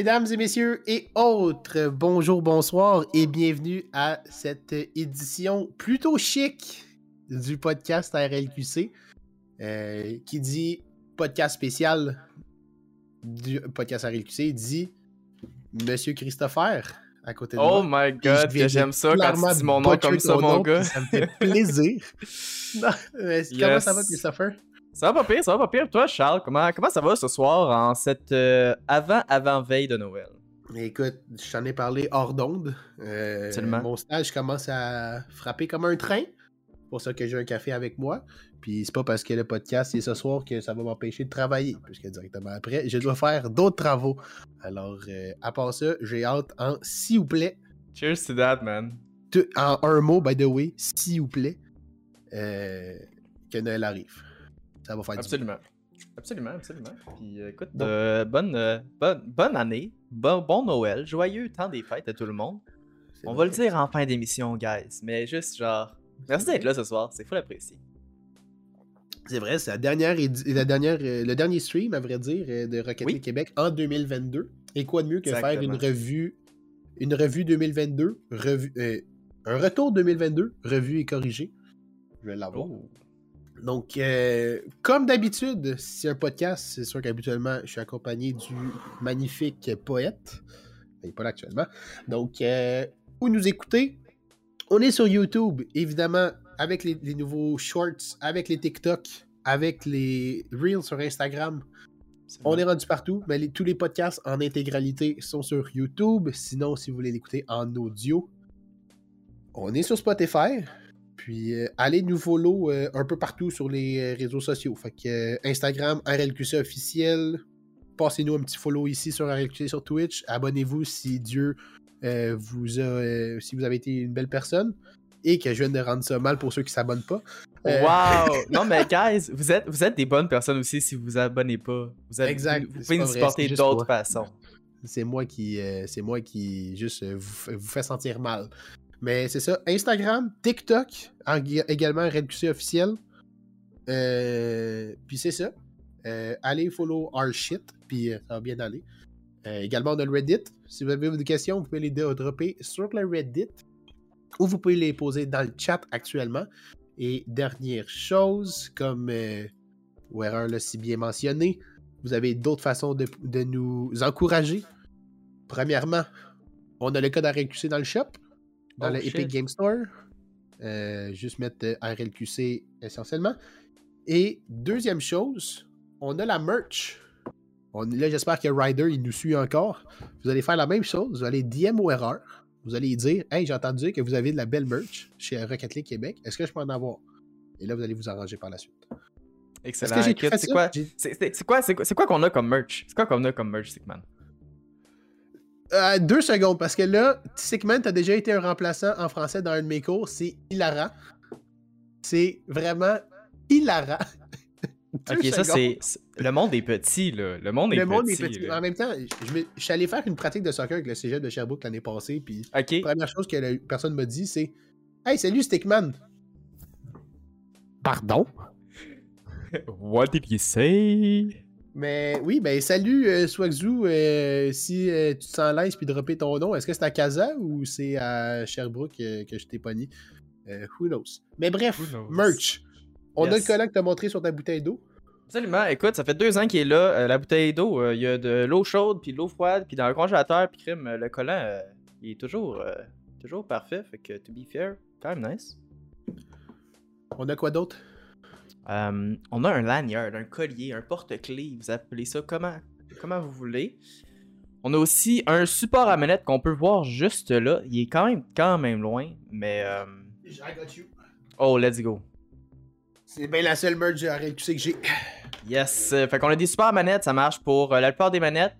Mesdames et messieurs et autres, bonjour, bonsoir et bienvenue à cette édition plutôt chic du podcast RLQC euh, qui dit podcast spécial du podcast RLQC dit Monsieur Christopher à côté de Oh moi. my god, j'aime ça quand tu dis mon nom comme ça, mon nom, gars. Ça me fait plaisir. Non, mais Comment ça va, Christopher? Ça va pas pire, ça va pas pire. Toi, Charles, comment, comment ça va ce soir en cette euh, avant-avant-veille de Noël? Écoute, je t'en ai parlé hors d'onde. Euh, mon stage commence à frapper comme un train. C'est pour ça que j'ai un café avec moi. Puis c'est pas parce que le podcast est ce soir que ça va m'empêcher de travailler. Puisque directement après, je dois faire d'autres travaux. Alors, euh, à part ça, j'ai hâte en s'il vous plaît. Cheers to that, man. en un mot, by the way, s'il vous plaît, euh, que Noël arrive. Ça va faire du Absolument. Absolument, absolument. Puis euh, écoute, euh, bonne, euh, bonne, bonne année, bon, bon Noël, joyeux temps des fêtes à tout le monde. On va le dire en fin d'émission, guys. Mais juste genre, merci d'être là ce soir, c'est fou l'apprécier. C'est vrai, c'est la dernière, la dernière, le dernier stream, à vrai dire, de Rocket Oui. League Québec en 2022. Et quoi de mieux que faire une revue, une revue 2022, revue, euh, un retour 2022, revue et corrigé. Je vais l'avoir. Oh. Donc, euh, comme d'habitude, si c'est un podcast, c'est sûr qu'habituellement, je suis accompagné du magnifique poète. Il n'est pas là actuellement. Donc, euh, où nous écouter? On est sur YouTube, évidemment, avec les, les nouveaux shorts, avec les TikTok, avec les Reels sur Instagram. On est rendu partout, mais les- tous les podcasts en intégralité sont sur YouTube. Sinon, si vous voulez l'écouter en audio, on est sur Spotify. Puis euh, allez nous follow euh, un peu partout sur les euh, réseaux sociaux. Fait que Instagram, RLQC officiel. Passez-nous un petit follow ici sur RLQC sur Twitch. Abonnez-vous si Dieu vous a. si vous avez été une belle personne. Et que je viens de rendre ça mal pour ceux qui s'abonnent pas. Wow! Non, mais guys, vous êtes, vous êtes des bonnes personnes aussi si vous vous abonnez pas. Vous, Exact, vous, pouvez nous vrai, supporter d'autres façons. C'est moi qui euh, c'est moi qui juste euh, vous, vous fait sentir mal. Mais c'est ça, Instagram, TikTok, en- également RedQC officiel. Euh, puis c'est ça. Euh, allez follow our shit, puis euh, ça va bien aller. Également, on a le Reddit. Si vous avez des questions, vous pouvez les dropper sur le Reddit ou vous pouvez les poser dans le chat actuellement. Et dernière chose, comme Wearer l'a si bien mentionné, vous avez d'autres façons de, de nous encourager. Premièrement, on a le code RLQC dans le shop, dans Oh. Epic Game Store. Euh, juste mettre euh, RLQC essentiellement. Et deuxième chose, on a la merch. On, là, j'espère que Ryder, il nous suit encore. Vous allez faire la même chose. Vous allez DM au erreur. Vous allez dire Hey, j'ai entendu dire que vous avez de la belle merch chez Rocket League Québec. Est-ce que je peux en avoir? Et là, vous allez vous arranger par la suite. Excellent. quoi, c'est quoi qu'on a comme merch? C'est quoi qu'on a comme merch, Stickman? Euh, deux secondes, parce que là, Sickman, t'as déjà été un remplaçant en français dans un de mes cours. C'est hilarant. C'est vraiment hilarant. Ok, ça secondes. c'est. c'est- Le monde est petit, là. Le monde est Le petit. monde est petit. En même temps, je, me- je suis allé faire une pratique de soccer avec le cégep de Sherbrooke l'année passée. Puis Ok. la première chose que la personne m'a dit, c'est Hey, salut Stickman. Pardon? What did you say? Mais oui, ben salut euh, Swagzoo. euh, si euh, tu te sens l'aise puis dropper ton nom, est-ce que c'est à Casa ou c'est à Sherbrooke euh, que je t'ai pogné? Euh, who knows? Mais bref, knows? merch. On a le collant que t'as montré sur ta bouteille d'eau. Absolument. Écoute, ça fait deux ans qu'il est là. La bouteille d'eau, il y a de l'eau chaude, puis de l'eau froide, puis dans le congélateur, puis crime, le collant, il est toujours, toujours parfait. Fait que, to be fair, quand même nice. On a quoi d'autre? Euh, on a un lanyard, un collier, un porte-clés, vous appelez ça comment, comment vous voulez. On a aussi un support à manette qu'on peut voir juste là. Il est quand même, quand même loin, mais... euh, I got you. Oh, let's go. C'est bien la seule merch de RLQC que j'ai. Yes. euh, Fait qu'on a des super manettes, ça marche pour euh, la plupart des manettes.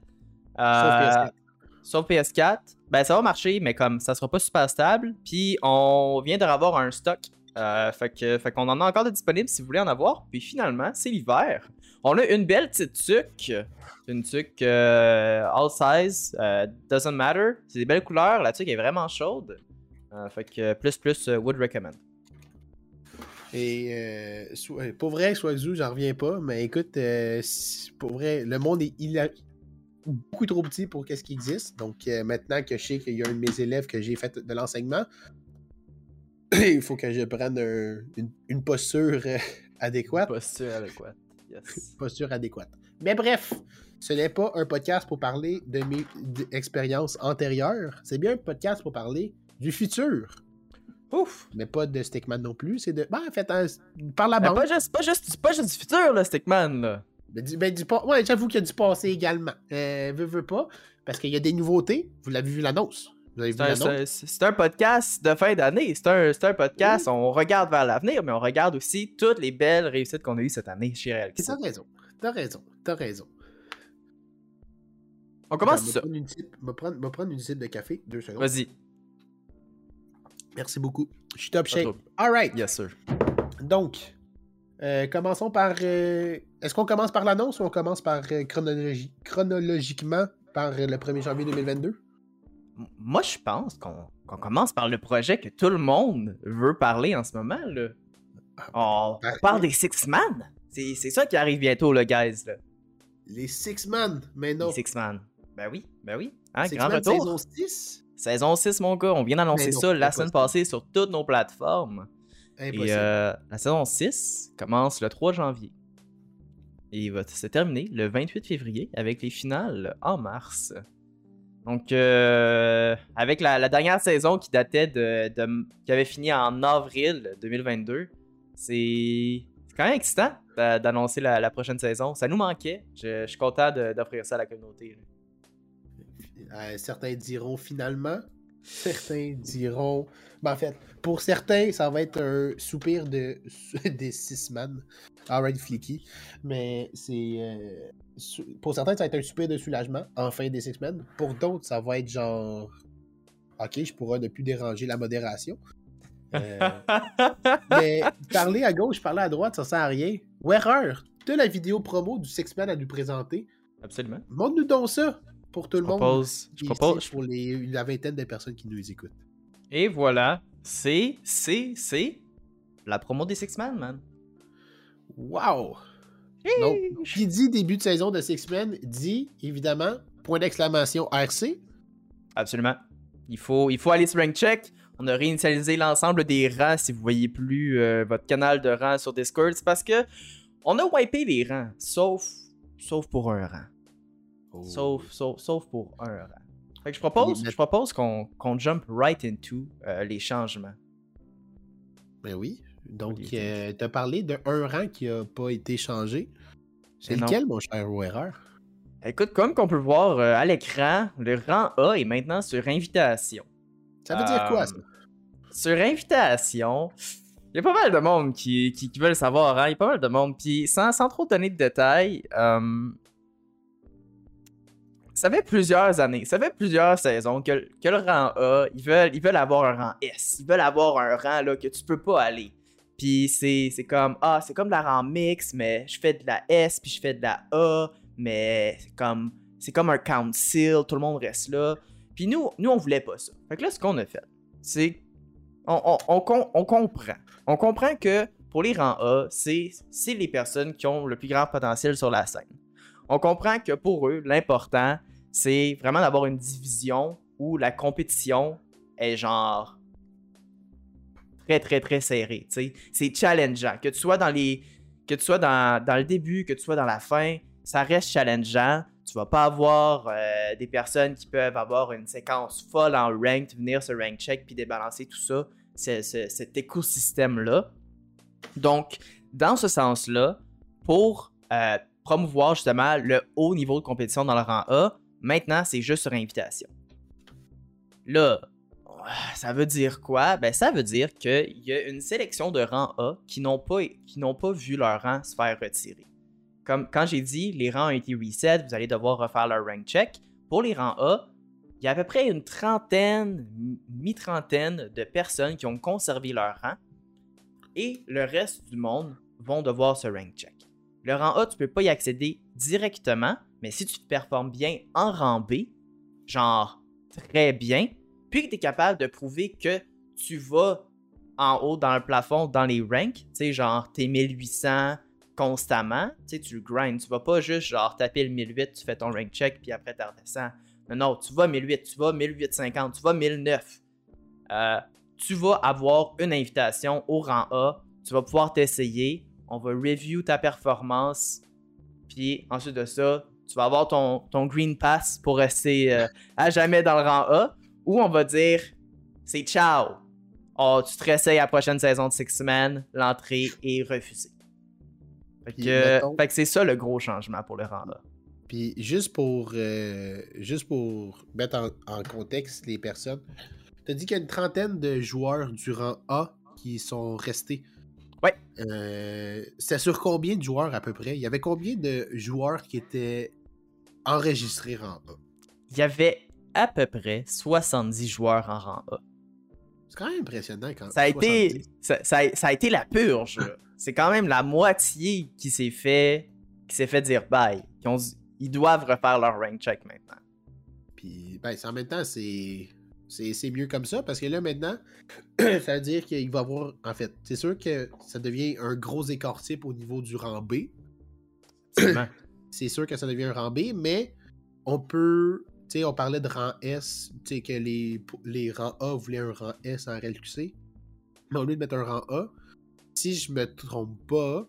Euh, Sauf PS4. Sauf PS4. Ben, ça va marcher, mais comme ça sera pas super stable. Puis on vient de revoir un stock. Euh, fait qu'on en a encore de disponible si vous voulez en avoir. Puis finalement, c'est l'hiver. On a une belle petite tuque. Une tuque euh, all size. euh, doesn't matter. C'est des belles couleurs. La tuque est vraiment chaude. Euh, fait que plus plus would recommend. Et pour vrai, Swagzoo, j'en reviens pas. Mais écoute, pour vrai, le monde est beaucoup trop petit pour qu'est-ce qui existe. Donc maintenant que je sais qu'il y a un de mes élèves que j'ai fait de l'enseignement, il faut que je prenne un- une, une posture euh, adéquate. Posture adéquate. Yes. Posture adéquate. Mais bref, ce n'est pas un podcast pour parler de mes expériences antérieures. C'est bien un podcast pour parler du futur. Ouf! Mais pas de Stickman non plus. C'est de. Ben, en fait, hein, par la Ben, bande. pas, juste, pas, juste, pas juste du futur, là, Stickman, là. Ben, du, ben, du Ouais, j'avoue qu'il y a du passé également. Euh, veux, veux pas. Parce qu'il y a des nouveautés. Vous l'avez vu l'annonce. C'est un, podcast de fin d'année. C'est un, un podcast, on regarde vers l'avenir, mais on regarde aussi toutes les belles réussites qu'on a eues cette année chez Real T'as raison. T'as raison. T'as raison. On commence Je ça. vais prendre une prendre, type de café. Deux secondes. Vas-y. Merci beaucoup. Je suis top shape. trop. Alright. Yes, sir. Donc, euh, commençons par. euh, Est-ce qu'on commence par l'annonce ou on commence par euh, chronologiquement par le 1er janvier 2022? Moi, je pense qu'on commence par le projet que tout le monde veut parler en ce moment, là. On, on parle des Six Man. C'est ça qui arrive bientôt, là, guys, là. Les Six Man, mais non. Les Six Man. Ben oui, ben oui. Hein, Six grand Man retour. saison 6? Saison 6, mon gars. On vient d'annoncer ça la semaine passée sur toutes nos plateformes. Impossible. Et euh, la saison 6 commence le 3 janvier. Et il va se terminer le 28 février avec les finales en mars. Donc, euh, avec la, dernière saison qui datait de, qui avait fini en avril 2022, c'est quand même excitant d'a- d'annoncer la, prochaine saison. Ça nous manquait. Je, suis content d'offrir ça à la communauté. Euh, certains diront finalement. Certains diront. Ben, en fait, pour certains, ça va être un soupir de... des six man. Alright, flicky. Mais c'est. euh, Pour certains, ça va être un soupir de soulagement, enfin des six men. Pour d'autres, ça va être genre. Ok, je pourrais ne plus déranger la modération. Euh, mais parler à gauche, parler à droite, ça sert à rien. Ou erreur! De la vidéo promo du Six Man à nous présenter. Absolument. Montre-nous donc ça pour tout Je le monde. je propose, pour les, la vingtaine de personnes qui nous écoutent. Et voilà, c'est, c'est, c'est la promo des Six Man, man. Wow! Donc, qui dit début de saison de Six Men dit évidemment point d'exclamation RC. Absolument. Il faut, il faut aller sur Rank Check. On a réinitialisé l'ensemble des rangs si vous voyez plus euh, votre canal de rangs sur Discord. C'est parce que on a wipé les rangs, sauf, sauf pour un rang. Oh. Sauf, sauf, sauf pour un rang. Fait que je propose, je propose qu'on qu'on jump right into euh, les changements. Ben oui. Donc, euh, t'as parlé d'un rang qui a pas été changé. C'est non. lequel, mon cher ou erreur? Écoute, comme qu'on peut le voir euh, à l'écran, le rang A est maintenant sur invitation. Ça veut dire quoi, ça? Euh, Sur invitation, il y a pas mal de monde qui, qui, qui veulent savoir, hein? Il y a pas mal de monde. Puis sans, sans trop donner de détails, euh, ça fait plusieurs années, ça fait plusieurs saisons que, que le rang A, ils veulent, ils veulent avoir un rang S. Ils veulent avoir un rang là, que tu peux pas aller. Puis c'est c'est comme, ah, c'est comme la rang mix, mais je fais de la S, puis je fais de la A, mais c'est comme, c'est comme un council, tout le monde reste là. Puis nous, nous, on voulait pas ça. Fait que là, ce qu'on a fait, c'est. On, on- on on comprend. On comprend que pour les rangs A, c'est c'est les personnes qui ont le plus grand potentiel sur la scène. On comprend que pour eux, l'important, c'est vraiment d'avoir une division où la compétition est genre très très très sais. C'est challengeant. Que tu sois dans les. Que tu sois dans, dans le début, que tu sois dans la fin, ça reste challengeant. Tu vas pas avoir euh, des personnes qui peuvent avoir une séquence folle en ranked, venir se rank check puis débalancer tout ça, ce- cet écosystème-là. Donc, dans ce sens-là, pour euh, promouvoir justement le haut niveau de compétition dans le rang A, maintenant c'est juste sur invitation. Là, ça veut dire quoi? Ben, ça veut dire qu'il y a une sélection de rang A qui n'ont pas, vu leur rang se faire retirer. Comme quand j'ai dit, les rangs ont été reset, vous allez devoir refaire leur rank check. Pour les rangs A, il y a à peu près une trentaine, mi-trentaine de personnes qui ont conservé leur rang et le reste du monde vont devoir se rank check. Le rang A, tu peux pas y accéder directement, mais si tu te performes bien en rang B, genre très bien, puis que tu es capable de prouver que tu vas en haut dans le plafond, dans les ranks, tu sais, genre t'es 1800, constamment, tu sais, tu grindes. Tu vas pas juste genre taper le 1008, tu fais ton rank check, puis après tu redescends. Non, non, tu vas 1008, tu vas 1850, tu vas 1009. Euh, tu vas avoir une invitation au rang A, tu vas pouvoir t'essayer, on va review ta performance, puis ensuite de ça, tu vas avoir ton, ton green pass pour rester euh, à jamais dans le rang A, ou on va dire c'est ciao. Oh, tu te réessayes à la prochaine saison de Six Man, l'entrée est refusée. Fait que, c'est ça le gros changement pour le rang A. Puis juste pour, euh, juste pour mettre en, contexte les personnes, tu as dit qu'il y a une trentaine de joueurs du rang A qui sont restés. Ouais. Euh, c'est sur combien de joueurs à peu près? Il y avait combien de joueurs qui étaient enregistrés rang A? Il y avait à peu près 70 joueurs en rang A. C'est quand même impressionnant quand ça a été ça, a été la purge. c'est quand même la moitié qui s'est fait qui s'est fait dire bye. ils doivent refaire leur rank check maintenant. Puis ben, en même temps, c'est c'est mieux comme ça parce que là maintenant, ça veut dire qu'il va y avoir. En fait, c'est sûr que ça devient un gros écart type au niveau du rang B. c'est sûr que ça devient un rang B, mais on peut. Tu sais, on parlait de rang S, tu sais, que les, les rangs A voulaient un rang S en RLQC. Mais au lieu de mettre un rang A, si je me trompe pas,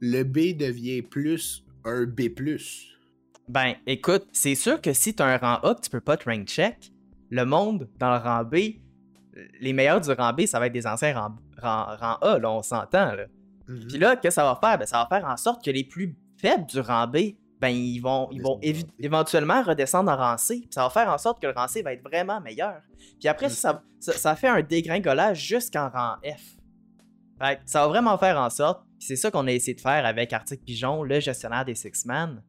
le B devient plus un B. Ben, écoute, c'est sûr que si tu as un rang A que tu peux pas te rank check, le monde dans le rang B, les meilleurs du rang B, ça va être des anciens rang, rang, A, là, on s'entend. Là. Mhm. Puis là, qu'est-ce que ça va faire? Ben, ça va faire en sorte que les plus faibles du rang B, ben, ils vont, ils vont éventuellement redescendre en rang C. Puis ça va faire en sorte que le rang C va être vraiment meilleur. Puis après, mhm. ça, ça, fait un dégringolage jusqu'en rang F. Fait ça va vraiment faire en sorte, c'est ça qu'on a essayé de faire avec Arctic Pigeon, le gestionnaire des Six-Man.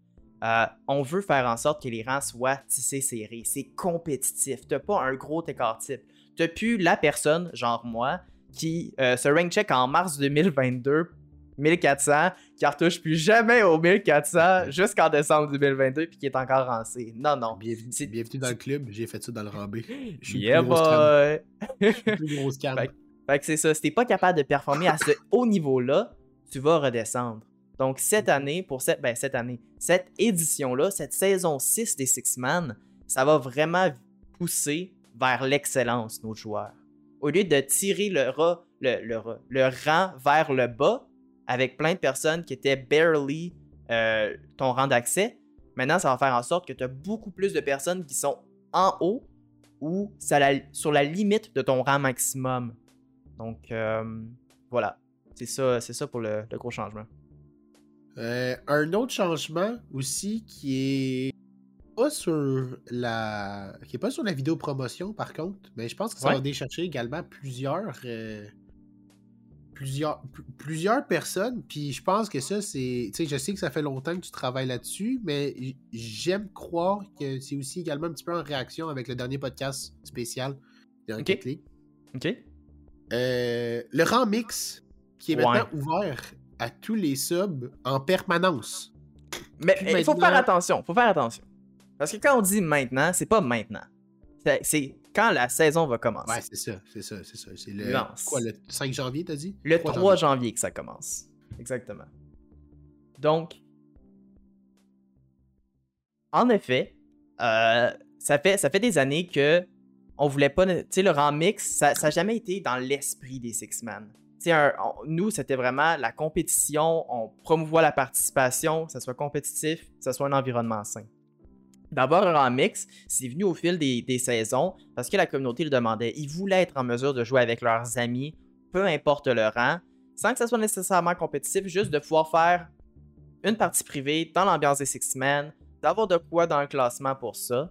Euh, on veut faire en sorte que les rangs soient tissés serrés. C'est compétitif. T'as pas un gros écart type. T'as plus la personne, genre moi, qui euh, se rank check en mars 2022 1400, qui retouche plus jamais au 1400 jusqu'en décembre 2022 puis qui est encore en C. Non, non. Bienvenue, bienvenue dans le club, j'ai fait ça dans le B. Je suis yeah boy! plus grosse fait que c'est ça, si t'es pas capable de performer à ce haut niveau-là, tu vas redescendre. Donc cette année, pour cette, ben, cette année, cette édition-là, cette saison 6 des Six Man, ça va vraiment pousser vers l'excellence nos joueurs. Au lieu de tirer le, le, le, rang vers le bas avec plein de personnes qui étaient barely euh, ton rang d'accès, maintenant ça va faire en sorte que tu as beaucoup plus de personnes qui sont en haut ou sur la limite de ton rang maximum. Donc, euh, voilà. C'est ça, c'est ça pour le, gros changement. Euh, un autre changement aussi qui est pas sur la qui est pas sur la vidéo promotion par contre, mais je pense que ça va décharger également plusieurs euh, plusieurs plusieurs personnes. Puis je pense que ça c'est, tu sais, je sais que ça fait longtemps que tu travailles là-dessus, mais j'aime croire que c'est aussi également un petit peu en réaction avec le dernier podcast spécial de Rocket League. Ok. Euh, le rang mix qui est maintenant ouvert à tous les subs en permanence. Mais il faut faire attention, faut faire attention. Parce que quand on dit maintenant, c'est pas maintenant. C'est quand la saison va commencer. Ouais, c'est ça, c'est ça, c'est ça. C'est le, quoi, le 5 janvier, t'as dit? Le 3, janvier. que ça commence. Exactement. Donc, en effet, euh, ça, fait, ça fait des années que on voulait pas. Tu sais, le rang mix, ça n'a jamais été dans l'esprit des Six-Man. nous, c'était vraiment la compétition, on promouvoit la participation, que ça soit compétitif, que ça soit un environnement sain. D'abord, un rang mix, c'est venu au fil des, saisons parce que la communauté le demandait. Ils voulaient être en mesure de jouer avec leurs amis, peu importe le rang, sans que ça soit nécessairement compétitif, juste de pouvoir faire une partie privée dans l'ambiance des Six-Men, d'avoir de quoi dans le classement pour ça.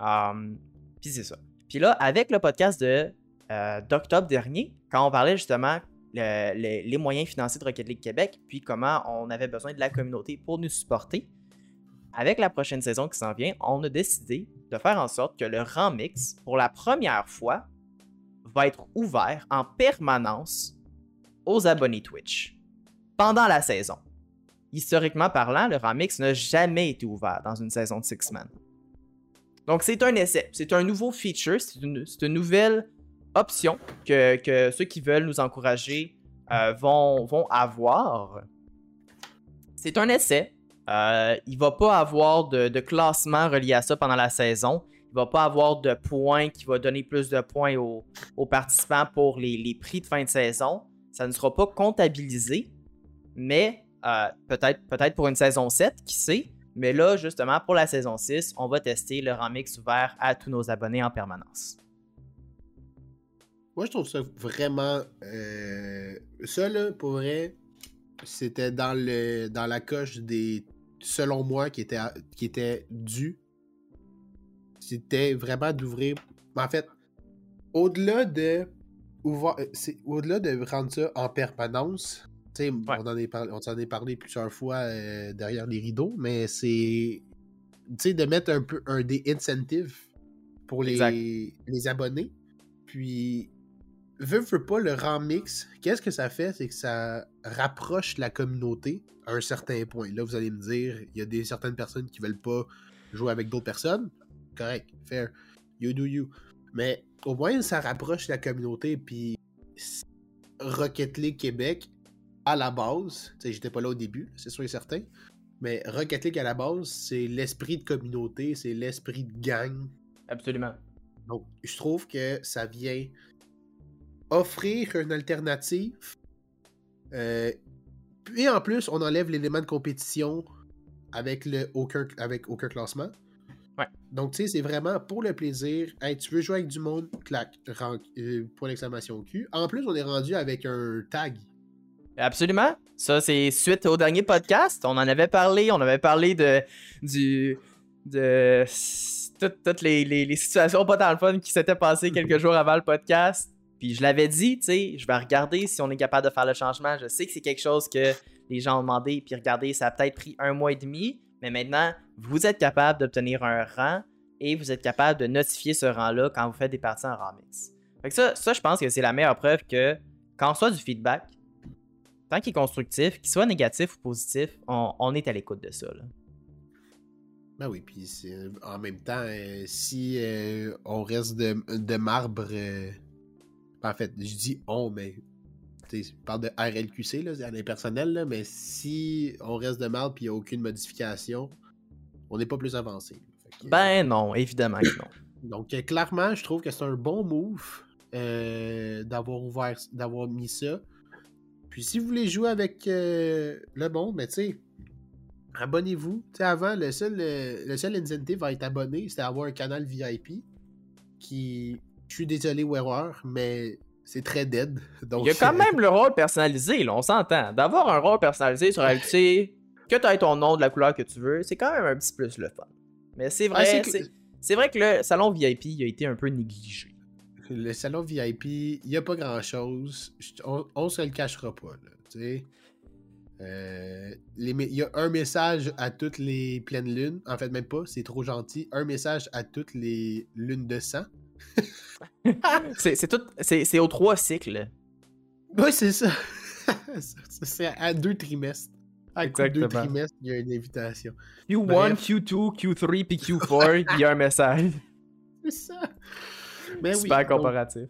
Um, Puis c'est ça. Puis là, avec le podcast euh, d'octobre dernier, quand on parlait justement les moyens financiers de Rocket League Québec, puis comment on avait besoin de la communauté pour nous supporter, avec la prochaine saison qui s'en vient, on a décidé de faire en sorte que le rang mix, pour la première fois, va être ouvert en permanence aux abonnés Twitch pendant la saison. Historiquement parlant, le rang mix n'a jamais été ouvert dans une saison de Six Man. Donc, c'est un essai. C'est un nouveau feature. C'est une, nouvelle option que, ceux qui veulent nous encourager euh, vont, vont avoir. c'est un essai. Euh, il va pas avoir de, classement relié à ça pendant la saison. Il va pas avoir de points qui va donner plus de points aux, participants pour les, prix de fin de saison. Ça ne sera pas comptabilisé, mais euh, peut-être peut pour une saison 7, qui sait? Mais là, justement, pour la saison 6, on va tester le Ramix ouvert à tous nos abonnés en permanence. Moi, je trouve ça vraiment. Euh, ça, là, pour vrai, c'était dans, dans la coche des. Selon moi, qui était, qui était dû. C'était vraiment d'ouvrir. En fait, au-delà de. Au-delà de rendre ça en permanence, on, en est on s'en est parlé plusieurs fois euh, derrière les rideaux, mais c'est de mettre un peu un des incentives pour les, les abonnés. Puis veux, veux pas, le remix, qu'est-ce que ça fait? C'est que ça rapproche la communauté à un certain point. Là, vous allez me dire, il y a des certaines personnes qui veulent pas jouer avec d'autres personnes. Correct, fair. You do you. Mais au moins, ça rapproche la communauté. Puis Rocket League Québec, à la base, tu sais, j'étais pas là au début, c'est sûr et certain. Mais Rocket League à la base, c'est l'esprit de communauté, c'est l'esprit de gang. Absolument. Donc, je trouve que ça vient offrir une alternative. Euh, puis en plus, on enlève l'élément de compétition avec, le aucun, avec aucun classement. Ouais. Donc, tu sais, c'est vraiment pour le plaisir. Hey, tu veux jouer avec du monde, clac, euh, point d'exclamation Q. En plus, on est rendu avec un tag. Absolument. Ça, c'est suite au dernier podcast. On en avait parlé. On avait parlé de du de toutes, les, les, situations pas dans le fun qui s'étaient passées quelques jours avant le podcast. Puis je l'avais dit, tu sais, je vais regarder si on est capable de faire le changement. Je sais que c'est quelque chose que les gens ont demandé, puis regardez, ça a peut-être pris un mois et demi, mais maintenant, vous êtes capable d'obtenir un rang et vous êtes capable de notifier ce rang-là quand vous faites des parties en remix. Fait que ça, ça, je pense que c'est la meilleure preuve que quand on soit du feedback, tant qu'il est constructif, qu'il soit négatif ou positif, on, est à l'écoute de ça. Ben oui, puis en même temps, euh, si euh, on reste de, marbre euh, en fait, je dis on, mais je parle de RLQC, là, c'est personnel, mais si on reste de mal et il n'y a aucune modification, on n'est pas plus avancé. ben non, évidemment que non. Donc euh, clairement, je trouve que c'est un bon move euh, d'avoir ouvert, d'avoir mis ça. Puis si vous voulez jouer avec euh, le bon, mais tu sais, abonnez-vous. Tu sais, avant, le seul, le seul incentive à être abonné, c'était avoir un canal VIP qui je suis désolé, Wearer, mais c'est très dead. Donc, Il y a quand même le rôle personnalisé, là, on s'entend. D'avoir un rôle personnalisé sur LC, que tu aies ton nom de la couleur que tu veux, c'est quand même un petit plus le fun. Mais c'est vrai, ah, c'est vrai que le salon VIP a été un peu négligé. Le salon VIP, il n'y a pas grand chose. On, on se le cachera pas. Euh, il y a un message à toutes les pleines lunes. En fait, même pas, c'est trop gentil. Un message à toutes les lunes de sang. C'est tout. C'est aux trois cycles. Oui, c'est ça. c'est à deux trimestres. À deux trimestres, il y a une invitation. Q1, Q2, Q3 puis Q4, il y a un message. C'est ça. Mais Super comparatif.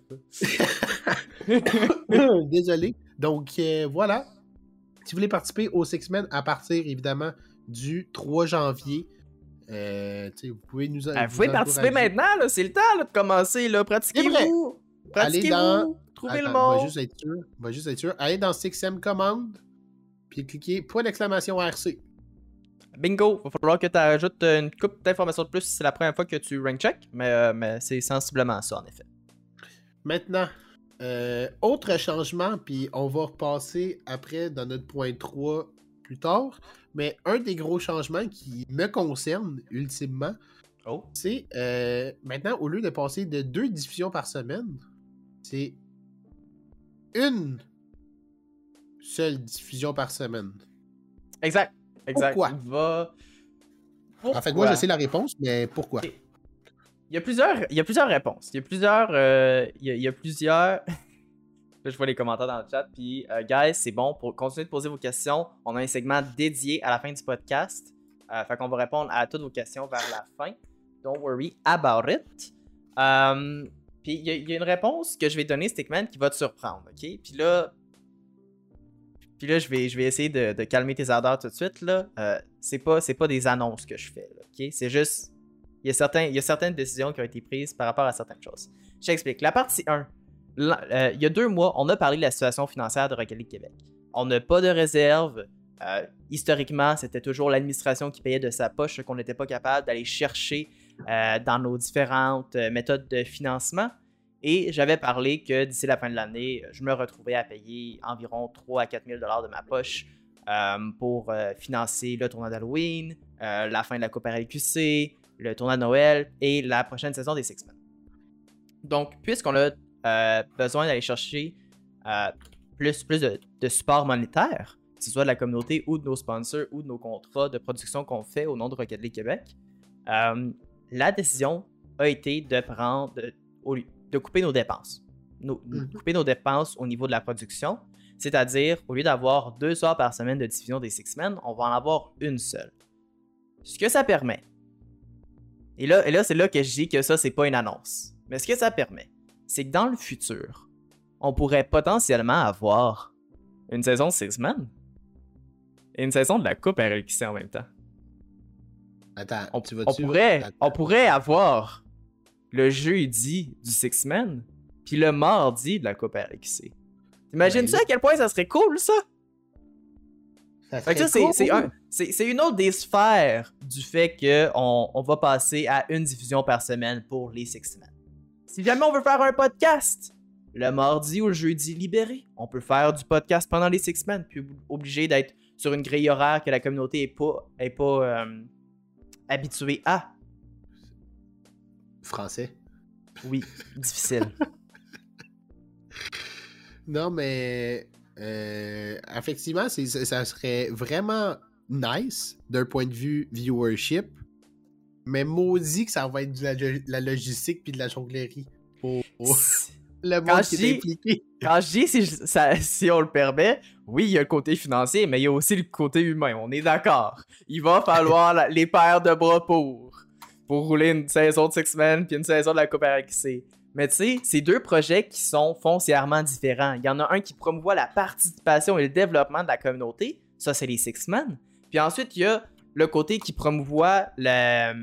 Désolé. Donc euh, voilà. Si vous voulez participer au Six Men à partir évidemment du 3 janvier, euh, vous pouvez nous, ah, vous pouvez participer maintenant, c'est le temps de commencer. Pratiquez-vous. Pratiquez-vous. Trouvez le mot. On va juste être sûr. On va juste être sûr. Allez dans 6M commande, puis cliquez point d'exclamation RC. Bingo! Il va falloir que tu ajoutes une coupe d'informations de plus si c'est la première fois que tu rank check, mais, euh, mais c'est sensiblement ça en effet. Maintenant, euh, autre changement, puis on va repasser après dans notre point 3 plus tard. Mais un des gros changements qui me concerne ultimement, oh. c'est euh, maintenant, au lieu de passer de deux diffusions par semaine, c'est une seule diffusion par semaine. Exact. Exact. Pourquoi? Va... En fait, moi, je sais la réponse, mais pourquoi? Il y a plusieurs, il y a plusieurs réponses. Il y a plusieurs. Euh, il, y a, plusieurs. Je vois les commentaires dans le chat. Puis, euh, guys, c'est bon pour continuer de poser vos questions. On a un segment dédié à la fin du podcast. Euh, fait qu'on va répondre à toutes vos questions vers la fin. Don't worry about it. Euh, puis, il y, a une réponse que je vais donner, Stickman, qui va te surprendre. OK? Puis là. puis là, je vais, je vais essayer de, calmer tes ardeurs tout de suite. Là. C'est pas, pas des annonces que je fais. ok? C'est juste. Il y, a il y a certaines décisions qui ont été prises par rapport à certaines choses. Je t'explique. La partie 1. Euh, il y a deux mois, on a parlé de la situation financière de Rocket League Québec. On n'a pas de réserve. Euh, historiquement, c'était toujours l'administration qui payait de sa poche ce qu'on n'était pas capable d'aller chercher euh, dans nos différentes méthodes de financement. Et j'avais parlé que d'ici la fin de l'année, je me retrouvais à payer environ 3 à 4 000 de ma poche pour financer le tournoi d'Halloween, la fin de la Coupe RLQC, le tournoi de Noël et la prochaine saison des Six Men. Donc, puisqu'on a euh, besoin d'aller chercher euh, plus, plus de, de support monétaire, que ce soit de la communauté ou de nos sponsors ou de nos contrats de production qu'on fait au nom de Rocket League Québec, euh, la décision a été de prendre, de, couper nos dépenses. Nos- Mhm. Couper nos dépenses au niveau de la production, c'est-à-dire au lieu d'avoir deux heures par semaine de diffusion des Six Men, on va en avoir une seule. Ce que ça permet, et là, et là c'est là que je dis que ça, c'est pas une annonce. Mais ce que ça permet, c'est que dans le futur, on pourrait potentiellement avoir une saison de Six Men et une saison de la Coupe RLQC en même temps. Attends, On, tu vas on pourrait, on pourrait avoir le jeudi du Six Men, puis le mardi de la Coupe RLQC. T'imagines-tu à quel point ça serait cool, ça? Fait que ça, c'est- c'est un- c'est c'est une autre des sphères du fait qu'on on va passer à une diffusion par semaine pour les Six Men. Si jamais on veut faire un podcast, le mardi ou le jeudi libéré, on peut faire du podcast pendant les Six Men, puis obligé d'être sur une grille horaire que la communauté est pas, est pas euh, habituée à. Français. Oui, difficile. Non, mais euh, effectivement, ça serait vraiment nice d'un point de vue viewership, mais maudit que ça va être de la, la logistique puis de la jonglerie pour pour le Quand monde je qui est impliqué. Quand je dis si, ça- si on le permet, oui, il y a le côté financier, mais il y a aussi le côté humain. On est d'accord. Il va falloir la- les paires de bras pour, pour rouler une saison de Six Men puis une saison de la Coupe RXC. Mais tu sais, c'est deux projets qui sont foncièrement différents. Il y en a un qui promouvoit la participation et le développement de la communauté. Ça, c'est les Six Men. Puis ensuite, il y a le côté qui promouvoit la,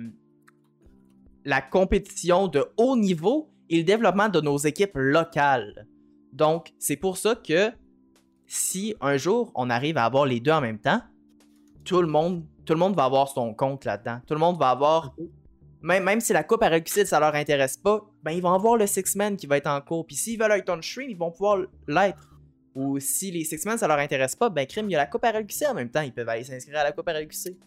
compétition de haut niveau et le développement de nos équipes locales. Donc, c'est pour ça que si un jour on arrive à avoir les deux en même temps, tout le monde, va avoir son compte là-dedans. Tout le monde va avoir, même, si la coupe à recul, ça leur intéresse pas, ben ils vont avoir le Six Man qui va être en cours. Puis s'ils veulent être on stream, ils vont pouvoir l'être. Ou si les Six Man ça leur intéresse pas, ben crime, il y a la coupe à RQC en même temps, ils peuvent aller s'inscrire à la coupe à RQC.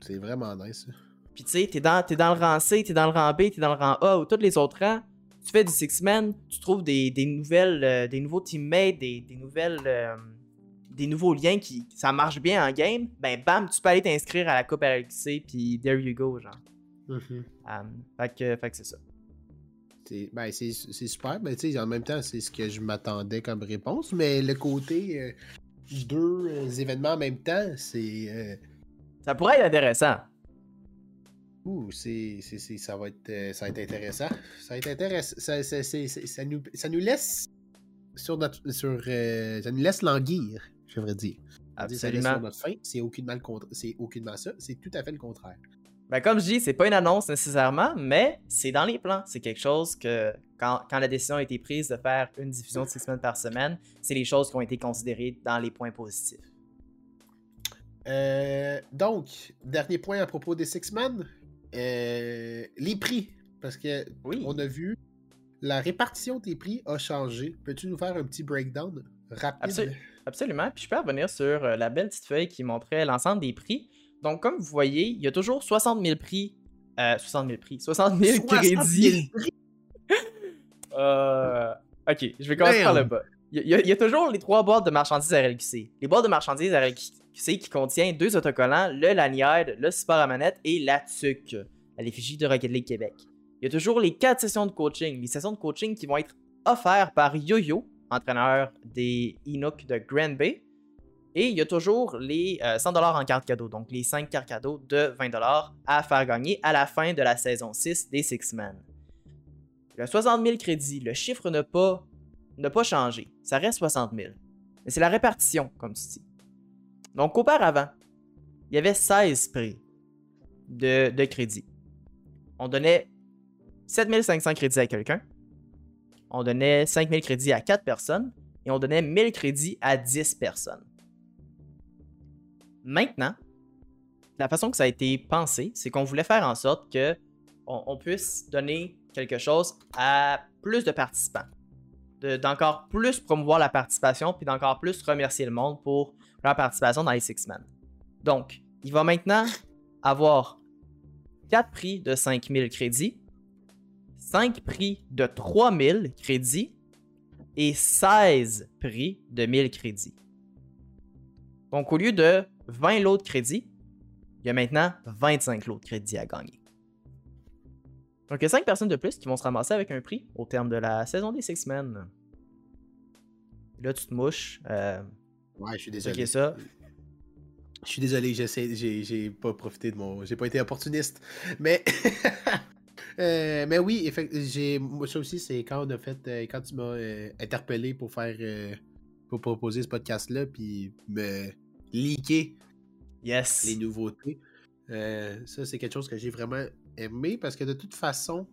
C'est vraiment nice. ça. Puis tu sais, t'es dans, t'es dans le rang C, t'es dans le rang B, t'es dans le rang A ou tous les autres rangs. Tu fais du six-man, tu trouves des, des nouvelles, euh, des nouveaux teammates, des, des nouvelles, euh, des nouveaux liens qui, ça marche bien en game. Ben bam, tu peux aller t'inscrire à la Coupe RLC puis there you go, genre. Um, fait que, fait que c'est ça. C'est ben, c'est- c'est super, mais tu sais, en même temps, c'est ce que je m'attendais comme réponse, mais le côté euh, deux événements en même temps, c'est. Ça pourrait être intéressant. Ouh, c'est, c'est, c'est- ça, va être, euh, ça va être intéressant. Ça va être intéressant. Ça, ça- nous, ça nous laisse sur notre. Sur, euh, ça nous laisse languir, je devrais dire. Dit Ça laisse sur Absolument. notre fin. C'est aucunement, c'est aucunement ça. C'est tout à fait le contraire. Ben, comme je dis, c'est pas une annonce nécessairement, mais c'est dans les plans. C'est quelque chose que, quand, quand la décision a été prise de faire une diffusion de six semaines par semaine, c'est les choses qui ont été considérées dans les points positifs. Euh, donc, dernier point à propos des Six Men. euh, les prix. Parce que Oui. on a vu la répartition des prix a changé. Peux-tu nous faire un petit breakdown rapide? Absolument. Absolument. Puis je peux revenir sur euh, la belle petite feuille qui montrait l'ensemble des prix. Donc, comme vous voyez, il y a toujours 60 000 prix. Euh, 60 000 prix. 60 000 60 000 crédits. Euh, ok, je vais commencer par le Damn. bas. Il y, a, toujours les trois boîtes de marchandises RLQC. Les boîtes de marchandises RLQC qui contiennent deux autocollants, le lanyard, le support à manette et la tuque, à l'effigie de Rocket League Québec. Il y a toujours les quatre sessions de coaching. Les sessions de coaching qui vont être offertes par Yo-Yo, entraîneur des Inuk de Grand Bay. Et il y a toujours les euh, 100$ en carte cadeau, donc les 5 cartes cadeaux de 20$ à faire gagner à la fin de la saison 6 des Six Men. Le 60 000 crédits, le chiffre n'a pas, n'a pas changé. Ça reste 60 000. Mais c'est la répartition, comme tu dis. Donc, auparavant, il y avait 16 prix de, crédit. On donnait 7500 crédits à quelqu'un. On donnait 5000 crédits à 4 personnes. Et on donnait 1000 crédits à 10 personnes. Maintenant, la façon que ça a été pensé, c'est qu'on voulait faire en sorte que on, puisse donner quelque chose à plus de participants. D'encore plus promouvoir la participation, puis d'encore plus remercier le monde pour leur participation dans les Six Men. Donc, il va maintenant avoir 4 prix de 5000 crédits, 5 prix de 3000 crédits et 16 prix de 1000 crédits. Donc, au lieu de 20 lots de crédits, il y a maintenant 25 lots de crédits à gagner. Donc, il y a 5 personnes de plus qui vont se ramasser avec un prix au terme de la saison des Six Men. Là, tu te mouches. Euh, ouais, je suis désolé. ça. Je suis désolé, j'ai pas profité de mon. J'ai pas été opportuniste. Mais. Euh, mais oui, j'ai ça aussi, c'est quand on a fait. Euh, quand tu m'as interpellé pour faire. pour proposer ce podcast-là, puis me leaker yes. les nouveautés. ça, c'est quelque chose que j'ai vraiment aimé parce que de toute façon,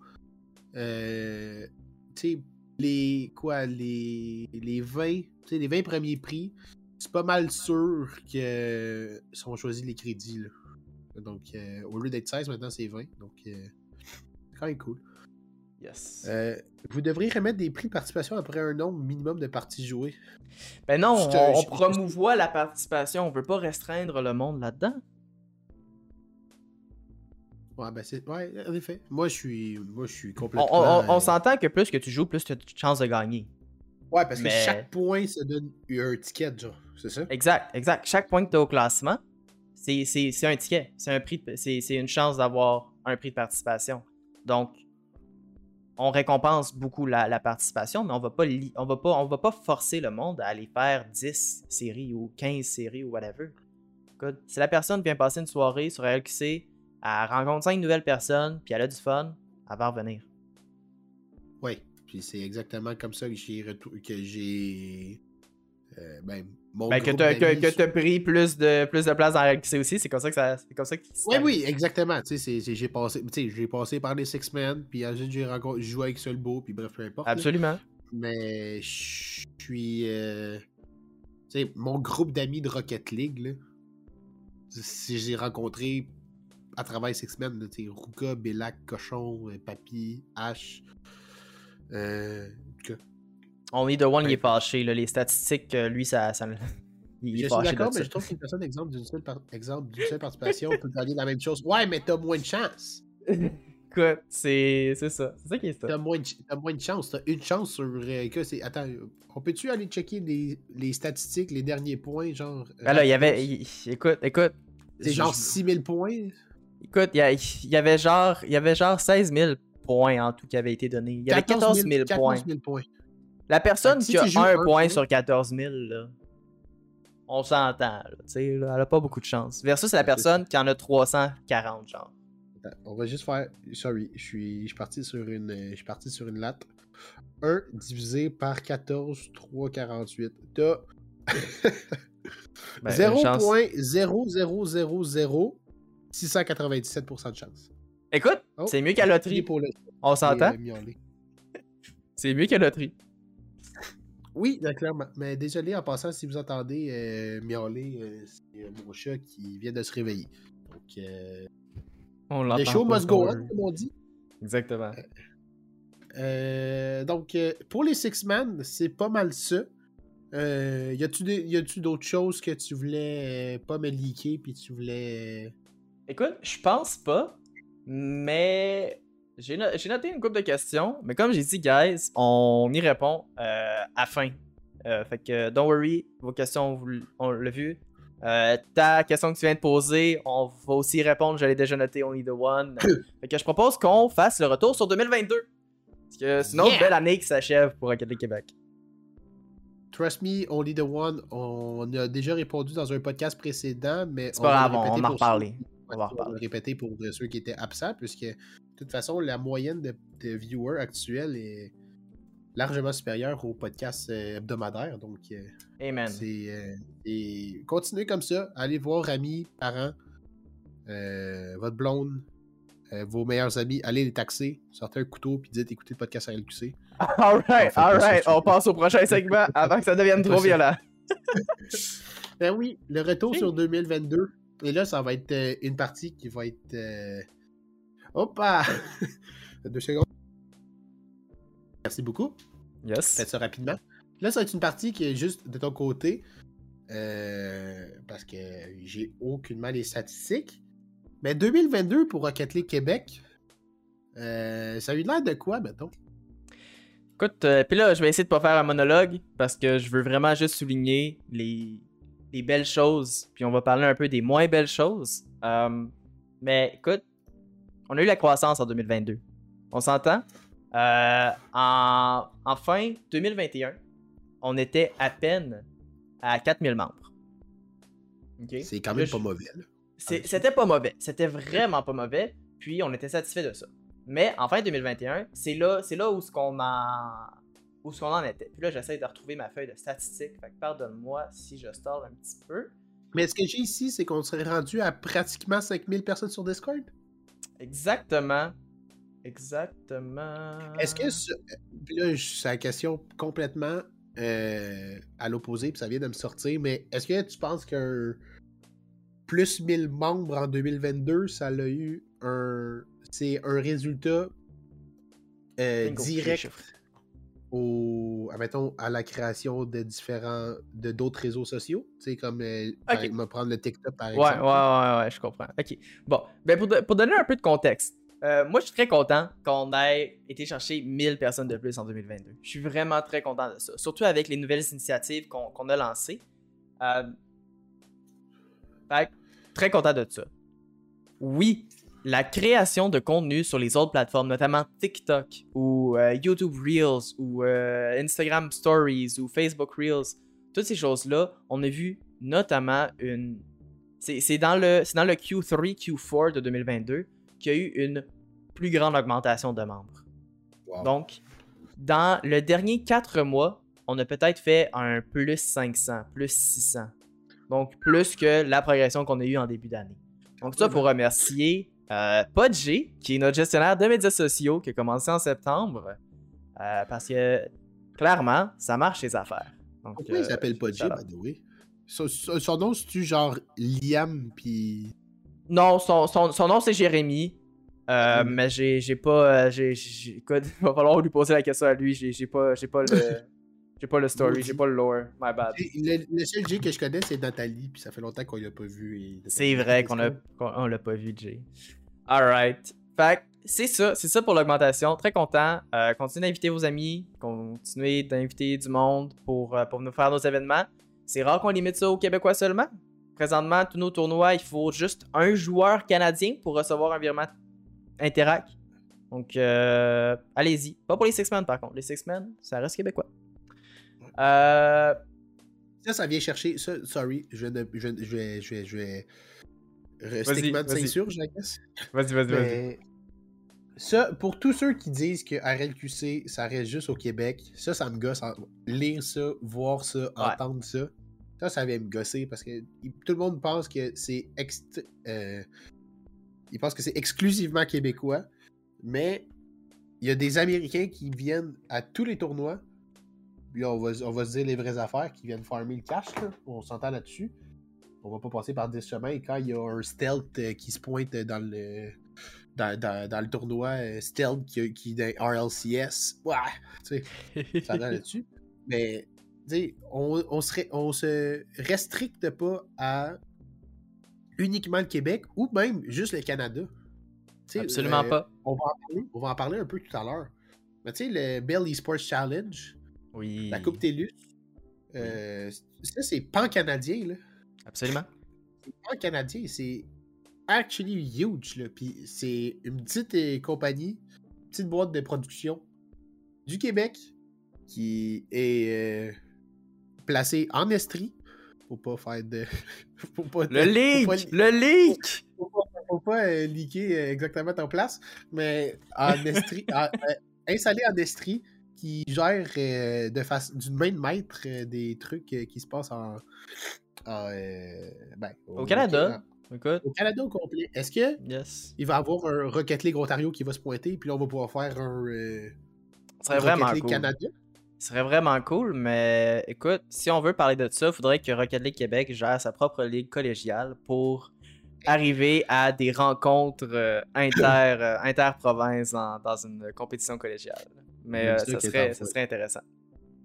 euh, tu sais, les, quoi, les, les 20, les 20 premiers prix, c'est pas mal sûr que sont choisis les crédits. Là. Donc, euh, au lieu d'être 16, maintenant c'est 20. Donc, euh, c'est quand même cool. Yes. Euh, vous devriez remettre des prix de participation après un nombre minimum de parties jouées. Ben non, on, on promouvoit la participation. On veut pas restreindre le monde là-dedans. Ouais, ben c'est. Ouais, en effet. Moi, je suis. Moi, je suis complètement. On, euh, s'entend que plus que tu joues, plus tu as de chances de gagner. Ouais, parce que chaque point, ça donne un ticket, genre. C'est ça? Exact, exact. Chaque point que tu as au classement, c'est un ticket. C'est un prix. C'est une chance d'avoir un prix de participation. Donc, on récompense beaucoup la, participation, mais on va pas on va pas on va pas forcer le monde à aller faire 10 séries ou 15 séries ou whatever. si la personne vient passer une soirée sur LQC, elle rencontre cinq nouvelles personnes, puis elle a du fun, elle va revenir. Oui, puis c'est exactement comme ça que j'ai que j'ai euh, ben, mon ben, que tu as, pris plus de, plus de place dans la aussi, c'est comme ça que ça c'est comme ça Oui, oui, exactement. J'ai passé, j'ai passé par les Six Men, puis ensuite j'ai joué avec Solbo, puis bref, peu importe. Absolument. Mais je suis. Euh, sais, mon groupe d'amis de Rocket League, là, j'ai rencontré à travers Six Men, là, Ruka, Bellac, Cochon, euh, Papy, H. Euh, On est de One, il est fâché. Là. Les statistiques, euh, lui, ça. ça il est je suis d'accord, mais je trouve qu'une personne, exemple d'une seule, exemple, seule participation, peut gagner la même chose. Ouais, mais t'as moins de chance. Écoute, c'est ça. C'est ça qui est ça. T'as moins, moins de chance. T'as une chance sur. Euh, attends, on peut-tu aller checker les, les, statistiques, les derniers points, genre. Ben là, il y avait. écoute, écoute. C'est genre 6000 points? Écoute, il y, avait genre, il y avait genre 16 000 points en tout qui avaient été donnés. Il y avait 14 000, points. La personne qui a un point sur 14 000, là, on s'entend. Elle a pas beaucoup de chance. Versus la personne qui en a 340, genre. on va juste faire. Sorry, je suis, je suis parti sur une. Je suis parti sur une latte. 1 divisé par 14, 3, 48. T'as. ben, 0.0000 697% de chance. Écoute, oh, c'est mieux qu'à loterie. On s'entend? c'est mieux qu'à la loterie. Oui, clairement. Mais désolé en passant, si vous entendez euh, miauler, euh, c'est euh, mon chat qui vient de se réveiller. Donc, euh, on le show must go on, comme on dit. Exactement. donc, pour les Six Man, c'est pas mal ça. y a-tu d'autres choses que tu voulais pas me leaker puis tu voulais Écoute, je pense pas, mais j'ai noté une couple de questions. Mais comme j'ai dit, guys, on y répond euh, à fin. Euh, fait que, don't worry, vos questions, on l'a vu. Euh, ta question que tu viens de poser, on va aussi répondre. Je l'ai déjà noté, only the one. fait que je propose qu'on fasse le retour sur 2022. Parce que c'est une autre belle année qui s'achève pour Rocket Québec. Trust me, only the one, on a déjà répondu dans un podcast précédent, mais. C'est pas grave, on va en reparler on va répéter pour ceux qui étaient absents, puisque de toute façon, la moyenne de, viewers actuels est. largement supérieur au podcast euh, hebdomadaire. Donc, euh, Amen. c'est. euh, et continuez comme ça. Allez voir amis, parents, euh, votre blonde, euh, vos meilleurs amis. Allez les taxer. Sortez un couteau puis dites écoutez le podcast RLQC. Alright, On fait pas alright. ça. On passe au prochain segment avant que ça devienne trop violent. Ben oui, le retour sur 2022. Et là, ça va être euh, une partie qui va être. Euh... Hoppa! Deux secondes. Merci beaucoup. Yes. Faites ça rapidement. Là, ça va être une partie qui est juste de ton côté. euh, parce que j'ai aucunement les statistiques. Mais 2022 pour Rocket League Québec, euh, ça a eu l'air de quoi, mettons? Écoute, euh, puis là, je vais essayer de pas faire un monologue parce que je veux vraiment juste souligner les, les belles choses, puis on va parler un peu des moins belles choses. Euh, mais écoute, on a eu la croissance en 2022. On s'entend? Euh, en, en fin 2021, on était à peine à 4000 membres. C'est quand même je- pas mauvais. C'était pas mauvais. C'était vraiment pas mauvais. Puis on était satisfait de ça. Mais en fin 2021, c'est là, c'est là où ce qu'on en où ce qu'on en était. Puis là, j'essaie de retrouver ma feuille de statistiques. Fait que pardonne-moi si je stall un petit peu. Mais ce que j'ai ici, c'est qu'on serait rendu à pratiquement 5000 personnes sur Discord? Exactement. Exactement. Est-ce que ce- puis là, c'est la question complètement euh, à l'opposé, puis ça vient de me sortir, mais est-ce que tu penses qu'un plus 1000 membres en 2022, ça a eu un. C'est un résultat euh, direct. Au, admettons, à la création de différents. de d'autres réseaux sociaux? Tu sais, comme. euh, me prendre le TikTok par Ouais, exemple. ouais, ouais, ouais, je comprends. Ok. Bon, ben pour, pour donner un peu de contexte, euh, moi je suis très content qu'on ait été chercher 1000 personnes de plus en 2022. Je suis vraiment très content de ça. Surtout avec les nouvelles initiatives qu'on qu'on a lancées. Euh, fait très content de ça. Oui, la création de contenu sur les autres plateformes, notamment TikTok ou euh, YouTube Reels ou euh, Instagram Stories ou Facebook Reels, toutes ces choses-là, on a vu notamment une. C'est dans, le, c'est dans le Q3, Q4 de 2022 qu'il y a eu une plus grande augmentation de membres. Wow. Donc, dans le dernier 4 mois, on a peut-être fait un plus 500, plus 600. Donc, plus que la progression qu'on a eue en début d'année. Donc, ça, pour remercier euh, Podg, qui est notre gestionnaire de médias sociaux, qui a commencé en septembre. euh, parce que, clairement, ça marche les affaires. Donc, Pourquoi euh, il s'appelle out. by the way? Son, nom, c'est-tu genre Liam, puis. Non, son, son- son nom c'est Jérémy. Euh. Mais j'ai j'ai pas. euh, j'ai- j'ai- écoute, il va falloir lui poser la question à lui. J'ai j'ai pas, j'ai pas le. J'ai pas le story, j'ai pas le lore. My bad. Le, le seul Jay que je connais, c'est Nathalie, puis ça fait longtemps qu'on l'a pas vu. C'est vrai qu'on a, qu'on on l'a pas vu, Jay. Alright. Fait c'est ça, c'est ça pour l'augmentation. Très content. Euh, continuez d'inviter vos amis, continuez d'inviter du monde pour, euh, pour nous faire nos événements. C'est rare qu'on limite ça aux Québécois seulement. Présentement, tous nos tournois, il faut juste un joueur canadien pour recevoir un virement Interac. Donc, euh, allez-y. Pas pour les Six-Men par contre. Les Six-Men, ça reste québécois. Ça, ça vient chercher. Ça, sorry, je vais. Je. Je. Je Stickman de vas-y. ceinture, je guess. vas-y, vas-y, vas-y. Mais ça, pour tous ceux qui disent que RLQC, ça reste juste au Québec, ça, ça me gosse. Lire ça, voir ça, entendre ça, ça, ça vient me gosser parce que tout le monde pense que c'est euh, ils pensent que c'est exclusivement québécois, mais il y a des Américains qui viennent à tous les tournois. Puis on va, on va se dire les vraies affaires, qui viennent farmer le cash, là. on s'entend là-dessus. On va pas passer par des chemins. Et quand il y a un stealth euh, qui se pointe dans le, dans, dans- dans le tournoi, euh, stealth qui, qui est RLCS, ouais, tu sais, ça va là-dessus. Mais, on, on, serait, on se restricte pas à uniquement le Québec ou même juste le Canada. Absolument euh, pas. On va, en parler, on va en parler un peu tout à l'heure. Mais tu sais, le Bell Esports Challenge, Oui. la Coupe TELUS, euh, ça c'est pan-canadien, là. Absolument. C'est pan-canadien, c'est actually huge, là. Puis c'est une petite euh, compagnie, petite boîte de production du Québec qui est euh, placée en Estrie. Faut pas faire de. faut pas Le leak! Le leak! faut pas, faut pas, euh, leaker exactement ton place, mais en Estrie, en- installé en Estrie, qui gère de face d'une main de maître des trucs qui se passent en. En, euh, ben, Au Canada. Écoute, Au Canada au complet. Est-ce que yes. il va y avoir un Rocket League Ontario qui va se pointer, puis là on va pouvoir faire un. euh, Rocket vraiment League cool. Canada? Ce serait vraiment cool, mais écoute, si on veut parler de ça, il faudrait que Rocket League Québec gère sa propre ligue collégiale pour arriver à des rencontres euh, inter, euh, inter-provinces dans, dans une compétition collégiale. Mais euh, ça serait, ça serait intéressant.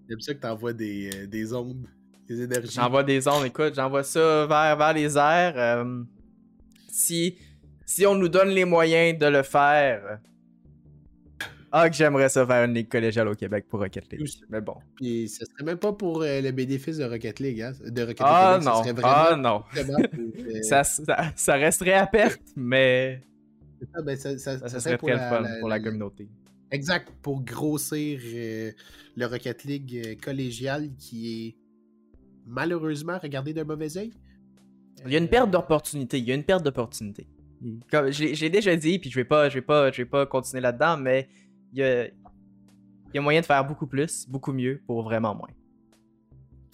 J'aime ça que t'envoies des, euh, des ondes, énergies. J'envoie des ondes, écoute, j'envoie ça vers, vers les airs. euh, si, si on nous donne les moyens de le faire. Ah, que j'aimerais ça faire une ligue collégiale au Québec pour Rocket League. Mais bon. Puis ce serait même pas pour euh, le bénéfice de Rocket League, hein? De Rocket Ah League non, ah non. pour, euh, Ça, ça, ça resterait à perte, mais ça, ben, ça, ça- ça, serait très la- fun la- pour la la- communauté. Exact, pour grossir euh, le Rocket League collégial qui est malheureusement regardé d'un mauvais œil. Il y a une perte d'opportunité. Il y a une perte d'opportunité. Comme je l'ai- je l'ai déjà dit, puis je vais pas, je vais pas, je vais pas continuer là-dedans, mais il y a, il y a moyen de faire beaucoup plus, beaucoup mieux pour vraiment moins.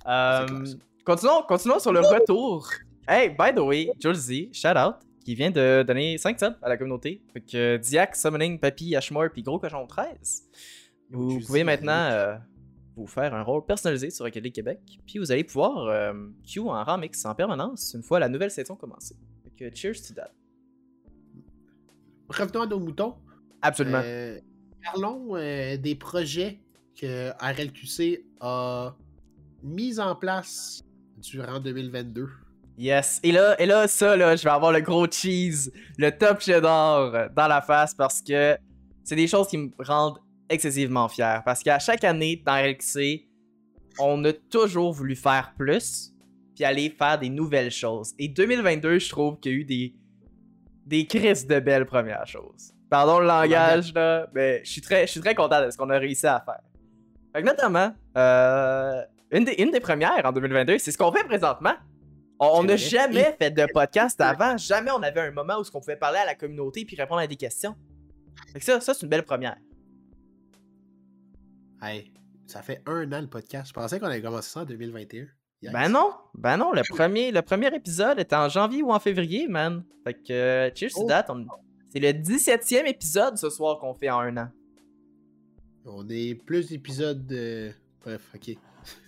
Euh, continuons, continuons sur le retour. Hey, by the way, Julesy, shout out, qui vient de donner 5 cents à la communauté. Fait que Diac, Summoning, Papy, Ashmore, puis Gros Cochon 13. Vous pouvez euh, maintenant euh, vous faire un rôle personnalisé sur Rocket League Québec, puis vous allez pouvoir euh, queue en remix en permanence une fois la nouvelle saison commencée. Cheers to that. Revenons à nos moutons. Absolument. Euh, parlons euh, des projets que RLQC a mis en place durant 2022. Yes. Et là, et là, ça, là, je vais avoir le gros cheese, le top cheddar dans la face parce que c'est des choses qui me rendent excessivement fier. Parce qu'à chaque année dans RLC, on a toujours voulu faire plus, puis aller faire des nouvelles choses. Et 2022, je trouve qu'il y a eu des, des crises de belles premières choses. Pardon le langage, là, mais je suis très, je suis très content de ce qu'on a réussi à faire. Fait que notamment, euh, une, des, une des premières en 2022, c'est ce qu'on fait présentement. On n'a jamais fait de podcast avant. Jamais on avait un moment où on pouvait parler à la communauté puis répondre à des questions. Fait que ça, ça c'est une belle première. Hey, ça fait un an le podcast. Je pensais qu'on avait commencé ça en 2021. Yikes. Ben non, ben non, le premier, le premier épisode était en janvier ou en février, man. Fait que, euh, cheers Oh. on- C'est le 17e épisode ce soir qu'on fait en un an. On est plus d'épisodes de. Bref, ok.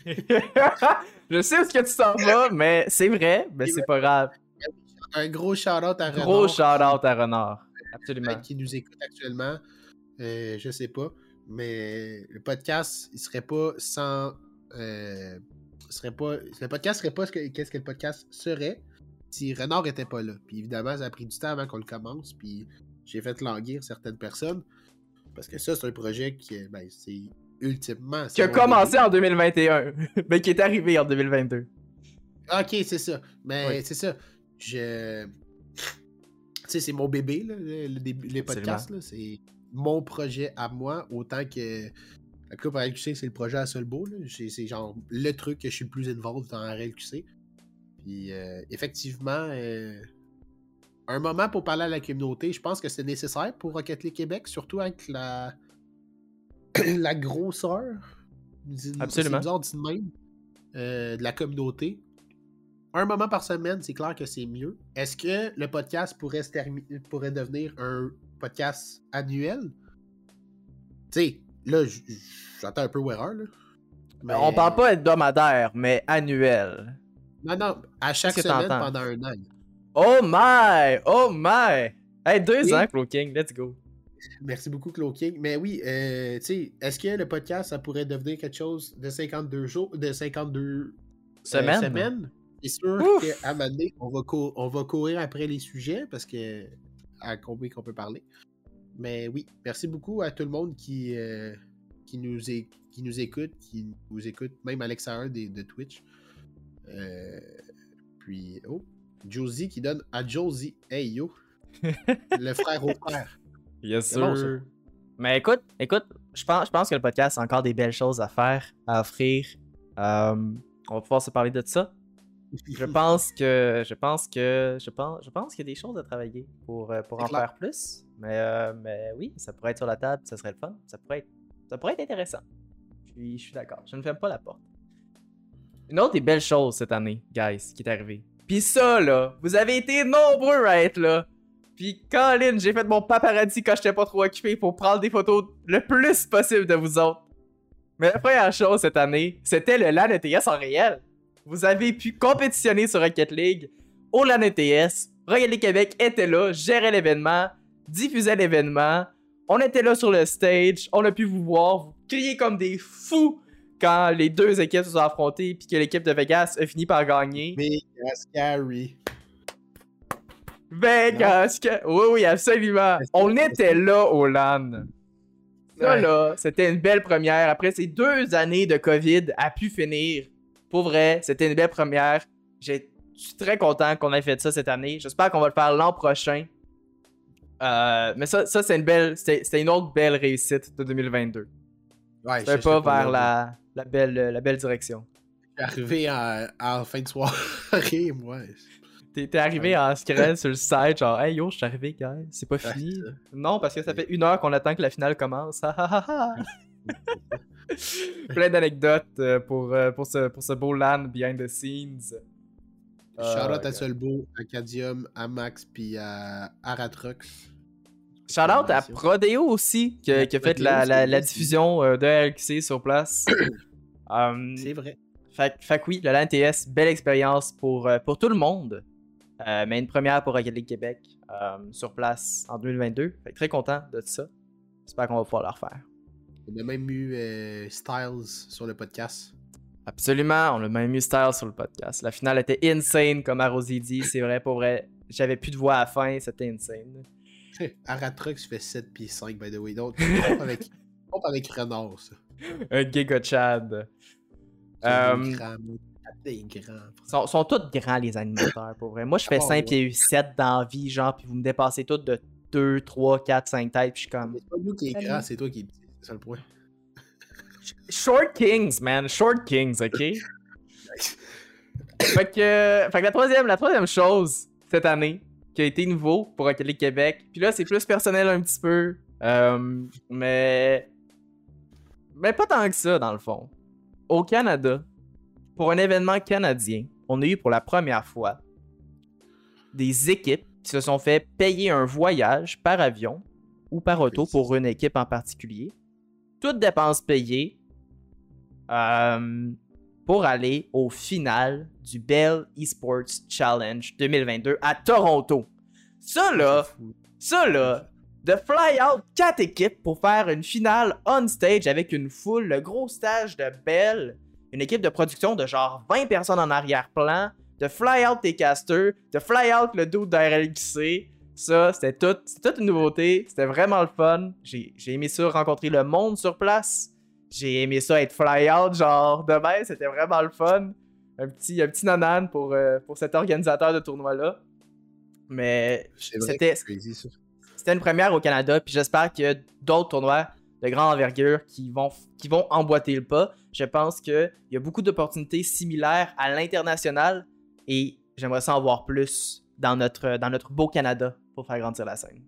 Je sais où est-ce que tu t'en vas, mais c'est vrai, mais c'est pas grave. Un gros shout-out à Gros Renard, shout-out à Renard. Absolument. qui nous écoute actuellement. Euh, je sais pas. Mais le podcast, il serait pas sans. euh, serait pas, le podcast serait pas ce que, qu'est-ce que le podcast serait si Renard était pas là. Puis évidemment, ça a pris du temps avant qu'on le commence. Puis j'ai fait languir certaines personnes. Parce que ça, c'est un projet qui, ben, c'est ultimement. Qui a commencé en 2021, mais qui est arrivé en 2022. Ok, c'est ça. Mais Oui. c'est ça. Je. Tu sais, c'est mon bébé, là, le- le début- les podcasts. là. C'est mon projet à moi, autant que la Coupe RLQC, c'est le projet à là. C'est genre le truc que je suis le plus involved dans RLQC. Puis, euh, effectivement, euh, un moment pour parler à la communauté, je pense que c'est nécessaire pour Rocket League Québec, surtout avec la, la grosseur. Absolument. bizarre dit de même, euh, de la communauté. Un moment par semaine, c'est clair que c'est mieux. Est-ce que le podcast pourrait, se termi- pourrait devenir un podcast annuel? Tu sais, là, j- j- j'entends un peu erreur, là. Mais- On parle pas hebdomadaire, mais annuel. Non, non, à chaque semaine pendant un an. Oh my! Oh my! Hey, deux Oui. ans, Clo King, let's go. Merci beaucoup, Claude King. Mais oui, euh, tu sais, est-ce que le podcast, ça pourrait devenir quelque chose de 52 jours, de 52 euh, Semaine? semaines? C'est sûr qu'à un moment donné, on va, on va courir après les sujets parce que à combien qu'on peut parler. Mais oui, merci beaucoup à tout le monde qui, euh, qui, nous, é- qui nous écoute, qui nous écoute, même à l'extérieur des- de Twitch. Euh, puis, oh, Josie qui donne à Josie, hey yo, le frère au frère. Yes, C'est bon, ça. Mais écoute, écoute, je pense, je pense que le podcast a encore des belles choses à faire, à offrir. Euh, on va pouvoir se parler de ça. Je pense que je pense que je pense je pense qu'il y a des choses à travailler pour, euh, pour en clair. faire plus. Mais, euh, mais oui, ça pourrait être sur la table, ça serait le fun. Ça pourrait être, ça pourrait être intéressant. Oui, je suis d'accord. Je ne ferme pas la porte. Une autre des belles choses cette année, guys, qui est arrivée. Puis ça, là, vous avez été nombreux à être là. Puis Colin, j'ai fait mon paparazzi quand j'étais pas trop occupé pour prendre des photos le plus possible de vous autres. Mais la première chose cette année, c'était le LAN ETS en réel. Vous avez pu compétitionner sur Rocket League au LAN ETS. Rocket League Québec était là, gérait l'événement, diffusait l'événement. On était là sur le stage, on a pu vous voir, vous crier comme des fous quand les deux équipes se sont affrontées puis que l'équipe de Vegas a fini par gagner. Vegas Carry. Vegas! Oui, oui, absolument. On était là au LAN. Ça, là, c'était une belle première. Après ces deux années de COVID a pu finir. Pour vrai, c'était une belle première. Je suis très content qu'on ait fait ça cette année. J'espère qu'on va le faire l'an prochain. Euh, mais ça, ça c'est une belle, c'était une autre belle réussite de 2022. Ouais, je- pas vers la, la, belle, la belle direction. Arrivé en, en fin de soirée, moi. T'es arrivé en screen sur le site, genre, hey yo, je suis arrivé, gars, c'est pas fini. Non, parce que ça fait une heure qu'on attend que la finale commence. Plein d'anecdotes euh, pour, euh, pour, ce, pour ce beau LAN behind the scenes. Shout out Euh, à Solbo, Acadium, à Max, puis à Aratrox. Shout out à Prodeo aussi, qui, a- qui a fait la, diffusion euh, de LQC sur place. Um, C'est vrai. Fait, fait oui, le LAN TS, belle expérience pour, pour tout le monde. Euh, mais une première pour Rocket League Québec euh, sur place en 2022. Fait que très content de ça. J'espère qu'on va pouvoir le refaire. On a même eu euh, Styles sur le podcast. Absolument, on a même eu Style sur le podcast. La finale était insane, comme Arosy dit. C'est vrai, pour vrai. J'avais plus de voix à la fin, c'était insane. Aratrox fait 7 pieds 5, by the way. Donc, on compte avec, on avec Renard, ça. Un giga Chad. C'est Euh, sont, sont tous grands, les animateurs, pour vrai. Moi, je fais Ah, 5 ouais. pieds 7 dans la vie, genre, puis vous me dépassez tous de 2, 3, 4, 5 têtes, puis je suis comme. C'est pas nous qui est grand, c'est toi qui est petit. C'est ça le point. Short Kings, man. Short Kings, ok? fait, que, fait que la troisième, la troisième chose cette année qui a été nouveau pour League Québec, puis là c'est plus personnel un petit peu, euh, mais mais pas tant que ça dans le fond. Au Canada, pour un événement canadien, on a eu pour la première fois des équipes qui se sont fait payer un voyage par avion ou par auto pour une équipe en particulier. Toutes dépenses payées euh, pour aller au final du Bell Esports Challenge 2022 à Toronto. Ça là, ça là, de fly out quatre équipes pour faire une finale on stage avec une foule, le gros stage de Bell, une équipe de production de genre 20 personnes en arrière-plan, de fly out tes casters, de fly out le dude d'RLXC. Ça, c'était tout, c'était toute une nouveauté, c'était vraiment le fun. J'ai aimé ça rencontrer le monde sur place. J'ai aimé ça être fly out, genre demain, c'était vraiment le fun. Un petit, un petit nanan pour, euh, pour cet organisateur de tournoi-là. Mais C'était- c'était une première au Canada, puis j'espère qu'il y a d'autres tournois de grande envergure qui vont, qui vont emboîter le pas. Je pense qu'il y a beaucoup d'opportunités similaires à l'international et j'aimerais ça en voir plus dans notre, dans notre beau Canada pour faire grandir la scène.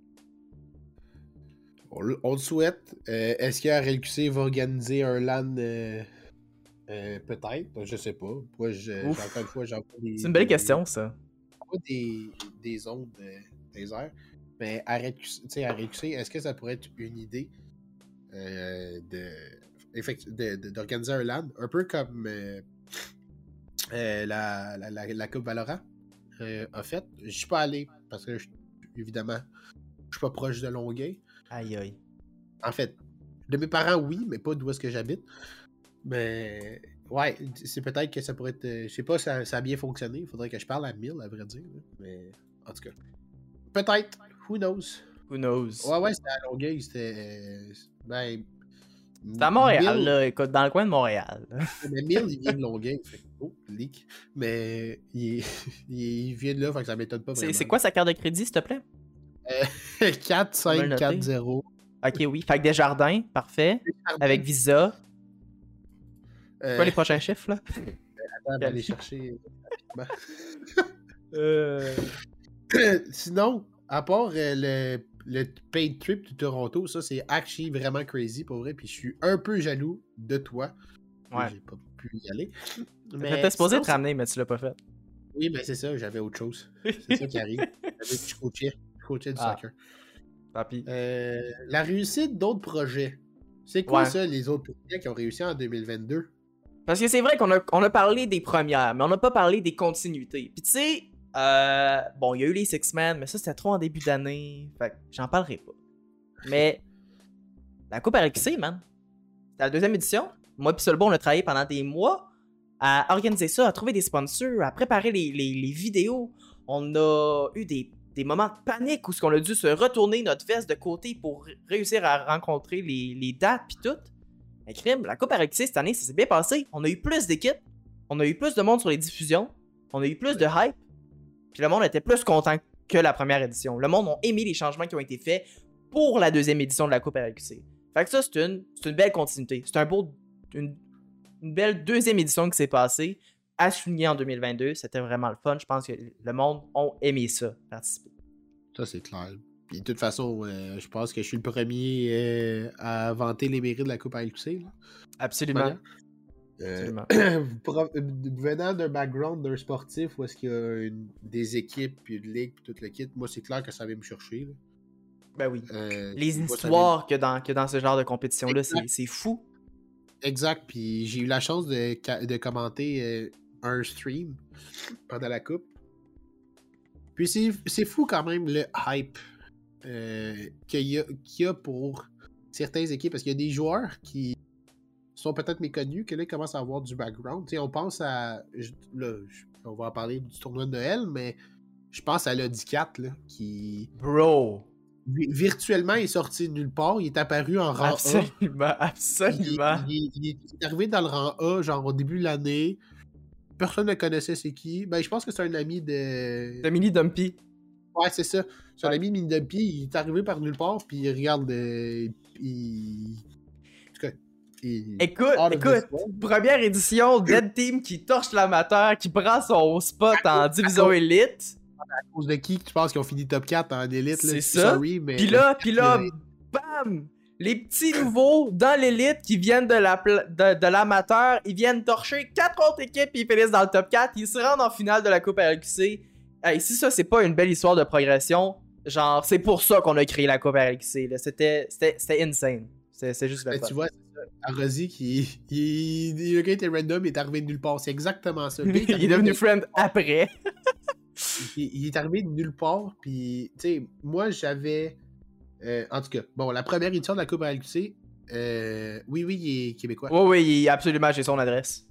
On, le- on le souhaite. Euh, Est-ce que RLQC va organiser un LAN euh, euh, Peut-être? Je sais pas. Moi, je, Ouf. encore une fois, j'envoie des. C'est une belle des- question, ça. des, des ondes euh, des airs. Mais RLQC, RLQC, est-ce que ça pourrait être une idée euh, d'organiser un LAN? Un peu comme euh, euh, la, la, la, la Coupe Valorant? Euh, a fait. Je suis pas allé parce que, je- évidemment, je suis pas proche de Longueuil. Aïe aïe. En fait, de mes parents, oui, mais pas d'où est-ce que j'habite. Mais ouais, c'est peut-être que ça pourrait être. euh, Je sais pas, ça, ça a bien fonctionné. Il faudrait que je parle à 1000, à vrai dire. Mais en tout cas, peut-être. Who knows? Who knows? Ouais, ouais, c'était à Longueuil. C'était. euh, Ben. C'est à Montréal, 1000, là. Écoute, dans le coin de Montréal. Mais 1000, il vient de Longueuil. Fait oh, leak. Mais il, est- il vient de là, fait que ça m'étonne pas C'est quoi sa carte de crédit, s'il te plaît? 4, On va 5, le 4, noter. 0. Ok, oui. Fait que Desjardins, parfait. Avec Visa. C'est quoi les prochains chiffres, là? aller chercher rapidement. Euh... Sinon, à part euh, le, le paid trip de Toronto, ça, c'est actually vraiment crazy pour vrai. Puis je suis un peu jaloux de toi. Ouais. J'ai pas pu y aller. T'étais supposé sinon, te ramener, mais tu l'as pas fait. Oui, mais c'est ça, j'avais autre chose. C'est ça qui arrive. J'avais- Je coachais, je coachais du Ah. soccer. Papy. Euh, la réussite d'autres projets. C'est quoi Ouais. ça, les autres projets qui ont réussi en 2022? Parce que c'est vrai qu'on a, on a parlé des premières, mais on n'a pas parlé des continuités. Puis tu sais, euh, bon, il y a eu les Six Men, mais ça c'était trop en début d'année. Fait que j'en parlerai pas. Mais la Coupe RXC, man. C'était la deuxième édition. Moi puis Solbo, on a travaillé pendant des mois à organiser ça, à trouver des sponsors, à préparer les, les- vidéos. On a eu des, des moments de panique où ce qu'on a dû se retourner notre veste de côté pour réussir à rencontrer les, les dates puis tout. Mais la Coupe RXC cette année, ça s'est bien passé. On a eu plus d'équipes, on a eu plus de monde sur les diffusions, on a eu plus de hype, puis le monde était plus content que la première édition. Le monde a aimé les changements qui ont été faits pour la deuxième édition de la Coupe RXC. Fait que ça, c'est une, une belle continuité. C'est un beau, une, une belle deuxième édition qui s'est passée, à souligner en 2022. C'était vraiment le fun. Je pense que le monde a aimé ça, participer. Ça, c'est clair. Puis de toute façon, euh, je pense que je suis le premier euh, à vanter les mérites de la Coupe ALQC. là. Absolument. Euh, Absolument. euh, venant d'un background d'un sportif où est-ce qu'il y a une- des équipes, puis une ligue, puis tout le kit, moi, c'est clair que ça vient me chercher. là. Ben oui. Euh, Les histoires que dans, que dans ce genre de compétition-là, c'est fou. Exact, puis j'ai eu la chance de, de commenter euh, un stream pendant la coupe. Puis c'est fou quand même le hype euh, qu'il y, y a pour certaines équipes, parce qu'il y a des joueurs qui sont peut-être méconnus, que là, ils commencent à avoir du background. On pense à... là, on va en parler du tournoi de Noël, mais je pense à l'Odicat, qui Bro. Vi- virtuellement est sorti de nulle part. Il est apparu en rang A. Absolument. Il, Absolument. il- il- il est arrivé dans le rang A, genre au début de l'année. Personne ne connaissait c'est qui. Ben, je pense que c'est un ami de. Dominique Dumpy. Ouais, c'est ça. C'est un Ouais. ami de Mindumpy. Il est arrivé par nulle part, puis il regarde. euh, il... En tout cas. il- Écoute, écoute. Première édition, Dead Team qui torche l'amateur, qui prend son spot en division élite. À cause de qui tu penses qu'ils ont fini top 4 en élite? là? C'est ça. Sorry, mais. Puis là, puis là, bam! Les petits nouveaux dans l'élite qui viennent de la pla- de, de l'amateur, ils viennent torcher quatre autres équipes puis ils finissent dans le top 4. Ils se rendent en finale de la Coupe RQC. Hey, si ça, c'est pas une belle histoire de progression, genre, c'est pour ça qu'on a créé la Coupe RQC. là. C'était insane. C'est juste le ben, tu vois. Arrosi qui. Il... Le gars était random, il est arrivé de nulle part. C'est exactement ça. Il est devenu de- friend après. il, il est arrivé de nulle part. Puis, tu sais, moi, j'avais. euh, en tout cas, bon, la première édition de la Coupe RLQC, euh, oui, oui, il est québécois. Oui, oui, il- absolument, j'ai son adresse.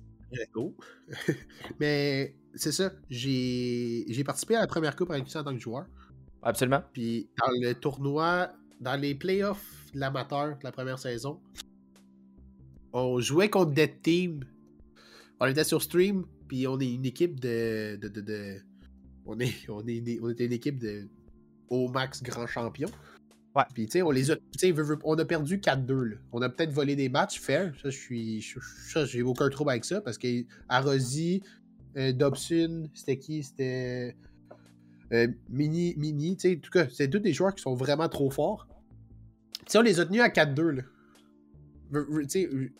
Oh. Mais c'est ça, j'ai j'ai participé à la première Coupe RLQC en tant que joueur. Absolument. Puis, dans le tournoi, dans les playoffs de l'amateur de la première saison, on jouait contre Dead Team. On était sur stream, puis on est une équipe de. de, de, de- on, est, on, est, on était une équipe de au max grand champion. Ouais. Puis tu sais, on les a. on a perdu 4-2. là. On a peut-être volé des matchs, fair. Ça, je suis. Ça, j'ai aucun trouble avec ça. Parce que Arosy, euh, Dobson, c'était qui? C'était. euh, Mini, Mini, tu sais, en tout cas, c'est tous des joueurs qui sont vraiment trop forts. Tu sais, on les a tenus à 4-2, là. Tu sais, euh,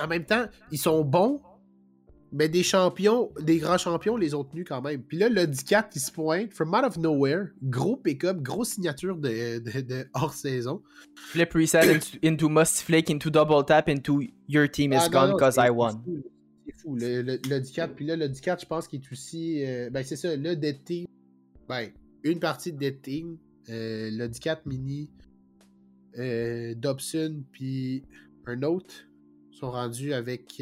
en même temps, ils sont bons, mais des champions, des grands champions, les ont tenus quand même. Puis là, le 4 il se pointe, from out of nowhere, gros pick-up, grosse signature de, de- de hors-saison. Flip reset into, into must flake into double tap into your team is Ah, gone because I won. C'est fou, le, le, le 4 Puis là, le 4 je pense qu'il est aussi. euh, ben, c'est ça, le Dead Team. Ben, une partie de Dead Team. Euh, le 4 Mini. Euh, Dobson, puis un autre sont rendus avec.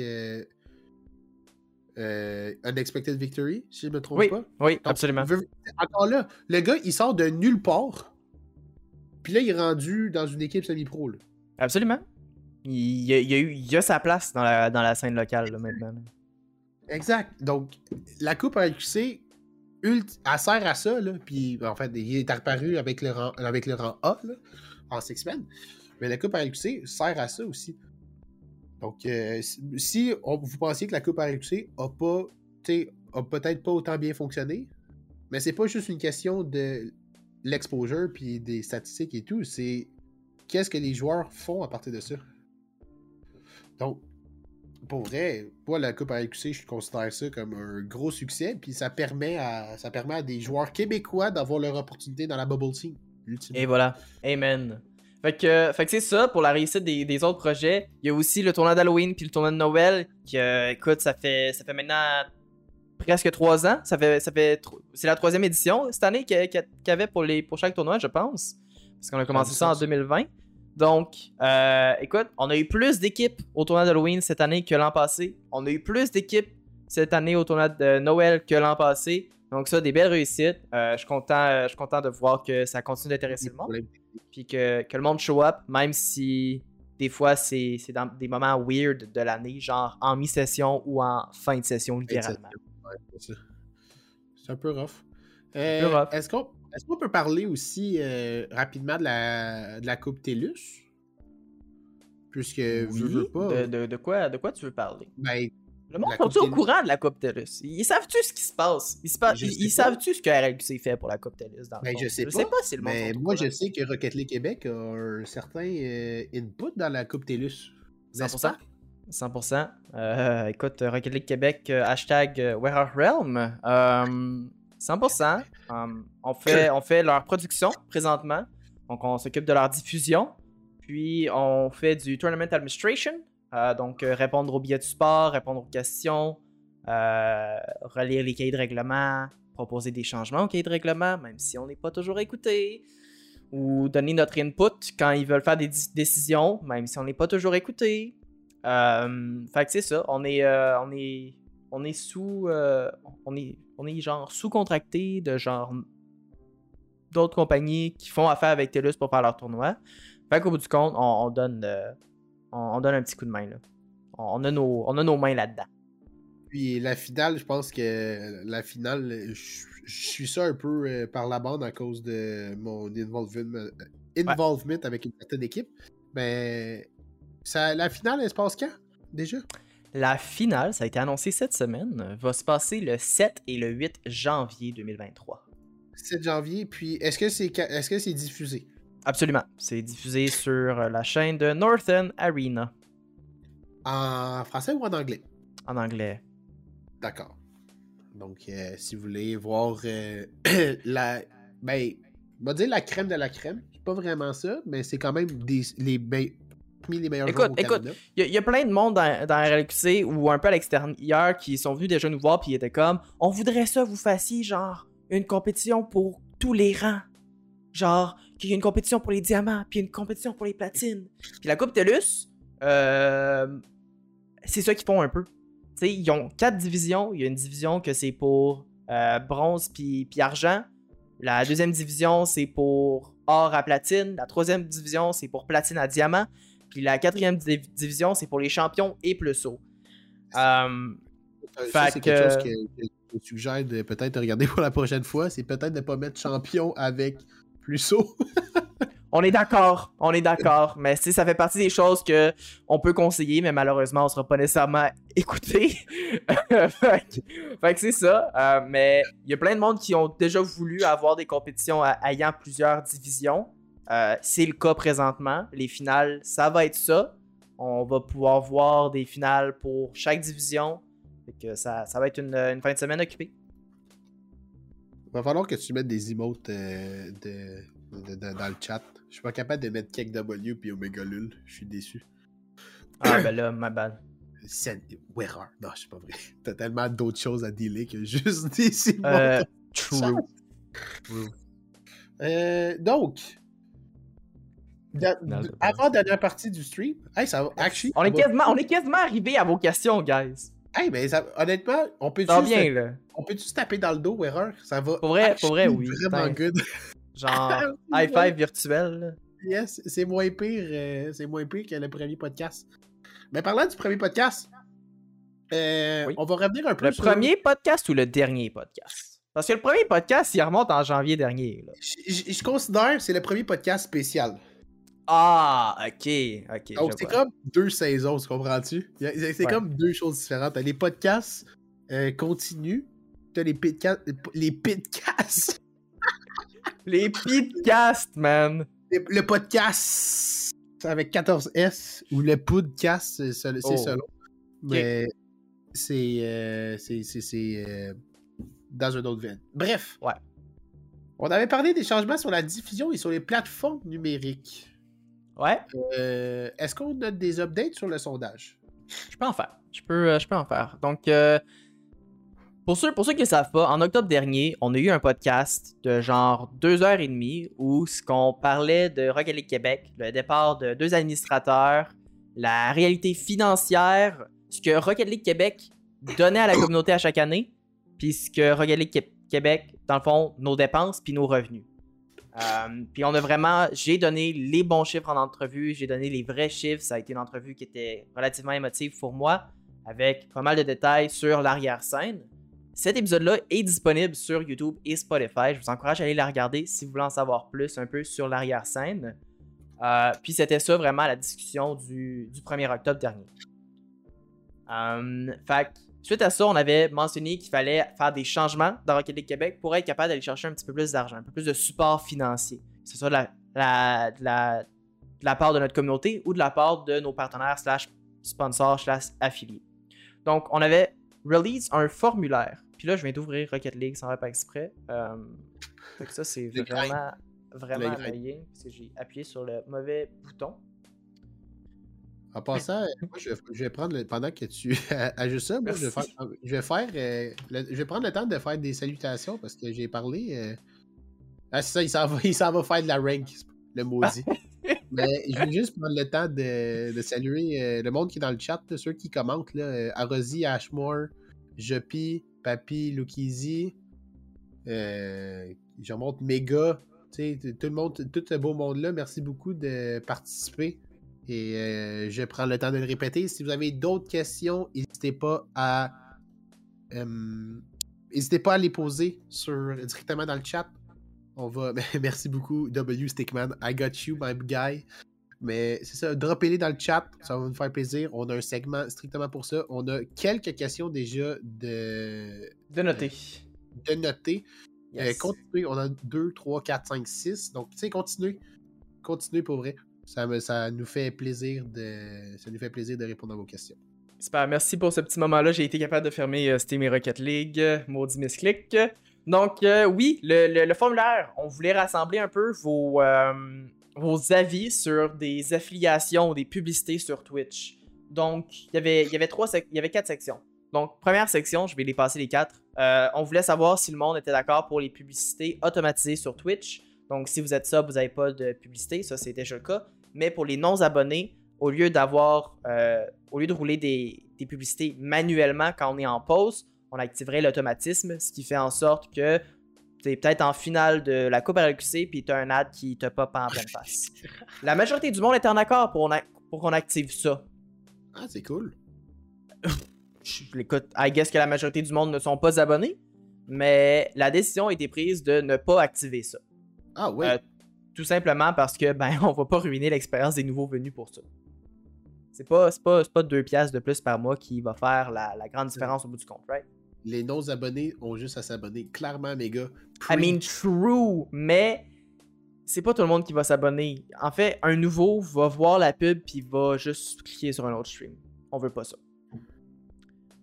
Euh, Unexpected Victory, si je ne me trompe Oui, pas. oui, Donc, absolument. Encore là, le gars, il sort de nulle part. Puis là, il est rendu dans une équipe semi-pro. là. Absolument. Il y a, il a eu, il y a sa place dans la, dans la scène locale là, maintenant. Exact. Donc, la coupe RQC, ult- elle sert à ça, là. Puis, en fait, il est apparu avec le rang, avec le rang A, là, en six semaines. Mais la coupe RQC sert à ça aussi. Donc, euh, si- vous pensiez que la coupe RQC a pas, peut-être pas autant bien fonctionné, mais c'est pas juste une question de l'exposure puis des statistiques et tout, c'est qu'est-ce que les joueurs font à partir de ça? Donc, pour vrai, moi, la Coupe AQC, je considère ça comme un gros succès, puis ça permet à, ça permet à des joueurs québécois d'avoir leur opportunité dans la bubble team. Et voilà. Amen. Fait que, fait que c'est ça pour la réussite des, autres projets. Il y a aussi le tournoi d'Halloween puis le tournoi de Noël qui, euh, écoute, ça fait, ça fait maintenant presque trois ans. Ça fait, ça fait, c'est la troisième édition cette année qu'il y avait pour, les, pour chaque tournoi, je pense. Parce qu'on a commencé ça en 2020. Donc, euh, écoute, on a eu plus d'équipes au tournoi d'Halloween cette année que l'an passé. On a eu plus d'équipes cette année au tournoi de Noël que l'an passé. Donc, ça, des belles réussites. Euh, je, suis content, je suis content de voir que ça continue d'intéresser le monde. Puis que, le monde show up, même si des fois c'est dans des moments weird de l'année, genre en mi-session ou en fin de session, littéralement. C'est un peu rough. Euh, est-ce qu'on peut parler aussi euh, rapidement de la, de la Coupe TELUS? Puisque veux pas. De, de, quoi, de quoi tu veux parler? Ben, le monde est au courant de la Coupe TELUS? Ils savent-tu ce qui se passe? Ils, ils, savent-tu ce que RLQC fait pour la Coupe TELUS? Dans ben, je sais pas. sais pas si le monde mais moi, je sais que Rocket League Québec a un certain euh, input dans la Coupe TELUS. 100%. 100%. Euh, écoute, Rocket League Québec, euh, hashtag euh, Where Realm? 100%. on, fait, on fait leur production présentement. Donc, on s'occupe de leur diffusion. Puis, on fait du Tournament Administration. Donc, répondre aux billets du sport, répondre aux questions, relire les cahiers de règlement, proposer des changements aux cahiers de règlement, même si on n'est pas toujours écouté. Ou donner notre input quand ils veulent faire des décisions, même si on n'est pas toujours écouté. Euh, fait que c'est ça, on est, euh, on est, on est sous, euh, on est, on est genre sous-contracté de genre d'autres compagnies qui font affaire avec TELUS pour faire leur tournoi. Fait qu'au bout du compte, on, donne, on, donne un petit coup de main là. On, a nos, on a nos mains là-dedans. Puis la finale, je pense que la finale, je, suis ça un peu par la bande à cause de mon involvement, involvement avec une certaine équipe. Mais la finale, elle se passe quand, déjà? La finale, ça a été annoncé cette semaine, va se passer le 7 et le 8 janvier 2023. 7 janvier, puis est-ce que c'est est-ce que c'est diffusé? Absolument. C'est diffusé sur la chaîne de Northern Arena. En français ou en anglais? En anglais. D'accord. Donc, euh, si vous voulez voir euh, la. Ben, on va dire la crème de la crème. C'est pas vraiment ça, mais c'est quand même des, les, les meilleurs écoute, écoute, il y, a plein de monde dans, dans RLQC ou un peu à l'extérieur qui sont venus déjà nous voir puis ils étaient comme on voudrait ça vous fassiez genre une compétition pour tous les rangs. Genre qu'il y ait une compétition pour les diamants puis une compétition pour les platines. Puis la Coupe TELUS euh, c'est ça qu'ils font un peu. sais ils ont quatre divisions, il y a une division que c'est pour euh, bronze puis, puis argent. La deuxième division, c'est pour or à platine. La troisième division, c'est pour platine à diamant. Puis la quatrième division, c'est pour les champions et plus haut. Euh, c'est quelque chose que, je suggère de peut-être regarder pour la prochaine fois. C'est peut-être de ne pas mettre champion avec plus haut. on est d'accord, on est d'accord. Mais ça fait partie des choses que on peut conseiller, mais malheureusement, on sera pas nécessairement écouté. fait, que c'est ça. Euh, mais il y a plein de monde qui ont déjà voulu avoir des compétitions ayant plusieurs divisions. Euh, c'est le cas présentement. Les finales, ça va être ça. On va pouvoir voir des finales pour chaque division. que ça, va être une, fin de semaine occupée. Il va falloir que tu mettes des emotes euh, dans le chat. Je suis pas capable de mettre Cake W puis Omega Lul. Je suis déçu. Ah ben là, ma bad. Where Non, c'est pas vrai. T'as tellement d'autres choses à dealer que juste des emotes. Euh, true. Euh, donc, avant dernière partie du stream, ça actually, on, est quasiment, on est quasiment arrivé à vos questions, guys. Hey, mais honnêtement, on peut juste, on peut taper dans le dos, erreur, ça va. Pour vrai, pour vrai, oui. Vraiment good. Genre high five virtuel. Yes, c'est moins pire, euh, c'est moins pire que le premier podcast. Mais parlant du premier podcast, euh, on va revenir un peu. Le premier podcast ou le dernier podcast? Parce que le premier podcast, il remonte en janvier dernier. Je, je considère que c'est le premier podcast spécial. Ah, ok, ok. Donc, c'est comme deux saisons, tu comprends-tu? C'est comme deux choses différentes. T'as les podcasts euh, continus, t'as les podcasts. Les podcasts. Les podcasts, man. Le, le podcast avec 14S ou le podcast, c'est Oh. selon. Mais c'est euh, c'est- c'est- c'est, euh, dans un autre veine. Bref. Ouais. On avait parlé des changements sur la diffusion et sur les plateformes numériques. Ouais, Euh, Est-ce qu'on a des updates sur le sondage? je peux en faire. Je peux, euh, je peux en faire. Donc, euh, pour, ceux, pour ceux qui ne savent pas, en octobre dernier, on a eu un podcast de genre deux heures et demie où ce qu'on parlait de Rocket League Québec, le départ de deux administrateurs, la réalité financière, ce que Rocket League Québec donnait à la communauté à chaque année, puis ce que Rocket League Qué- Québec, dans le fond, nos dépenses puis nos revenus. Euh, puis on a vraiment, j'ai donné les bons chiffres en entrevue, j'ai donné les vrais chiffres. Ça a été une entrevue qui était relativement émotive pour moi, avec pas mal de détails sur l'arrière-scène. Cet épisode-là est disponible sur YouTube et Spotify. Je vous encourage à aller la regarder si vous voulez en savoir plus un peu sur l'arrière-scène. Euh, puis c'était ça vraiment la discussion du, du 1er octobre dernier. Euh, suite à ça, on avait mentionné qu'il fallait faire des changements dans Rocket League Québec pour être capable d'aller chercher un petit peu plus d'argent, un peu plus de support financier. Que ce soit de la, la- de la- de la part de notre communauté ou de la part de nos partenaires slash sponsors slash affiliés. Donc, on avait release un formulaire. Puis là, je viens d'ouvrir Rocket League sans pas exprès. Euh, fait que ça, c'est vraiment, vraiment annoying parce que j'ai appuyé sur le mauvais bouton. En passant, euh, moi, je, vais- je vais prendre le, pendant que tu ajustes ça, moi, je vais faire, Merci. je vais, faire euh, le- je vais prendre le temps de faire des salutations parce que j'ai parlé. euh, Ah, c'est ça, il s'en va, il s'en va faire de la rank, le maudit. Mais je vais juste prendre le temps de, de saluer euh, le monde qui est dans le chat, là, ceux qui commentent là, euh, Arosy, Ashmore, Jopi, Papi, Lukizi, euh, je remonte Méga, tu sais, t- tout le monde, tout ce beau monde-là, merci beaucoup de participer. Et euh, je prends le temps de le répéter. Si vous avez d'autres questions, n'hésitez pas à. euh, N'hésitez pas à les poser sur, directement dans le chat. On va. Merci beaucoup, W Stickman. I got you, my guy. Mais c'est ça, droppez-les dans le chat, ça va nous faire plaisir. On a un segment strictement pour ça. On a quelques questions déjà de, De noter. de noter. Euh, continuez, on a 2, 3, 4, 5, 6. Donc, tu sais, continuez. Continuez pour vrai. Ça, ça nous fait plaisir de. Ça répondre à vos questions. Super, merci pour ce petit moment-là. J'ai été capable de fermer euh, Steam et Rocket League. euh, Maudit misclick. Donc, euh, oui, le, formulaire, on voulait rassembler un peu vos, euh, avis sur des affiliations des publicités sur Twitch. Donc, il y avait, y avait quatre sections. Donc, première section, je vais les passer les quatre. On voulait savoir si le monde était d'accord pour les publicités automatisées sur Twitch. Donc, si vous êtes sub, vous n'avez pas de publicité. Ça, c'est déjà le cas. Mais pour les non-abonnés, au lieu d'avoir, euh, au lieu de rouler des, des publicités manuellement quand on est en pause, on activerait l'automatisme, ce qui fait en sorte que tu es peut-être en finale de la Coupe RLQC puis tu as un ad qui te pop en pleine face. La majorité du monde est en accord pour, qu'on active ça. Ah, c'est cool. Je l'écoute, I guess que la majorité du monde ne sont pas abonnés, mais la décision a été prise de ne pas activer ça. Ah, ouais. Euh, Tout simplement parce que ben on va pas ruiner l'expérience des nouveaux venus pour ça. C'est pas, pas, pas deux piastres de plus par mois qui va faire la, la grande différence au bout du compte, right? Les non-abonnés ont juste à s'abonner. Clairement, mes gars. I mean, true, mais c'est pas tout le monde qui va s'abonner. En fait, un nouveau va voir la pub puis va juste cliquer sur un autre stream. On veut pas ça.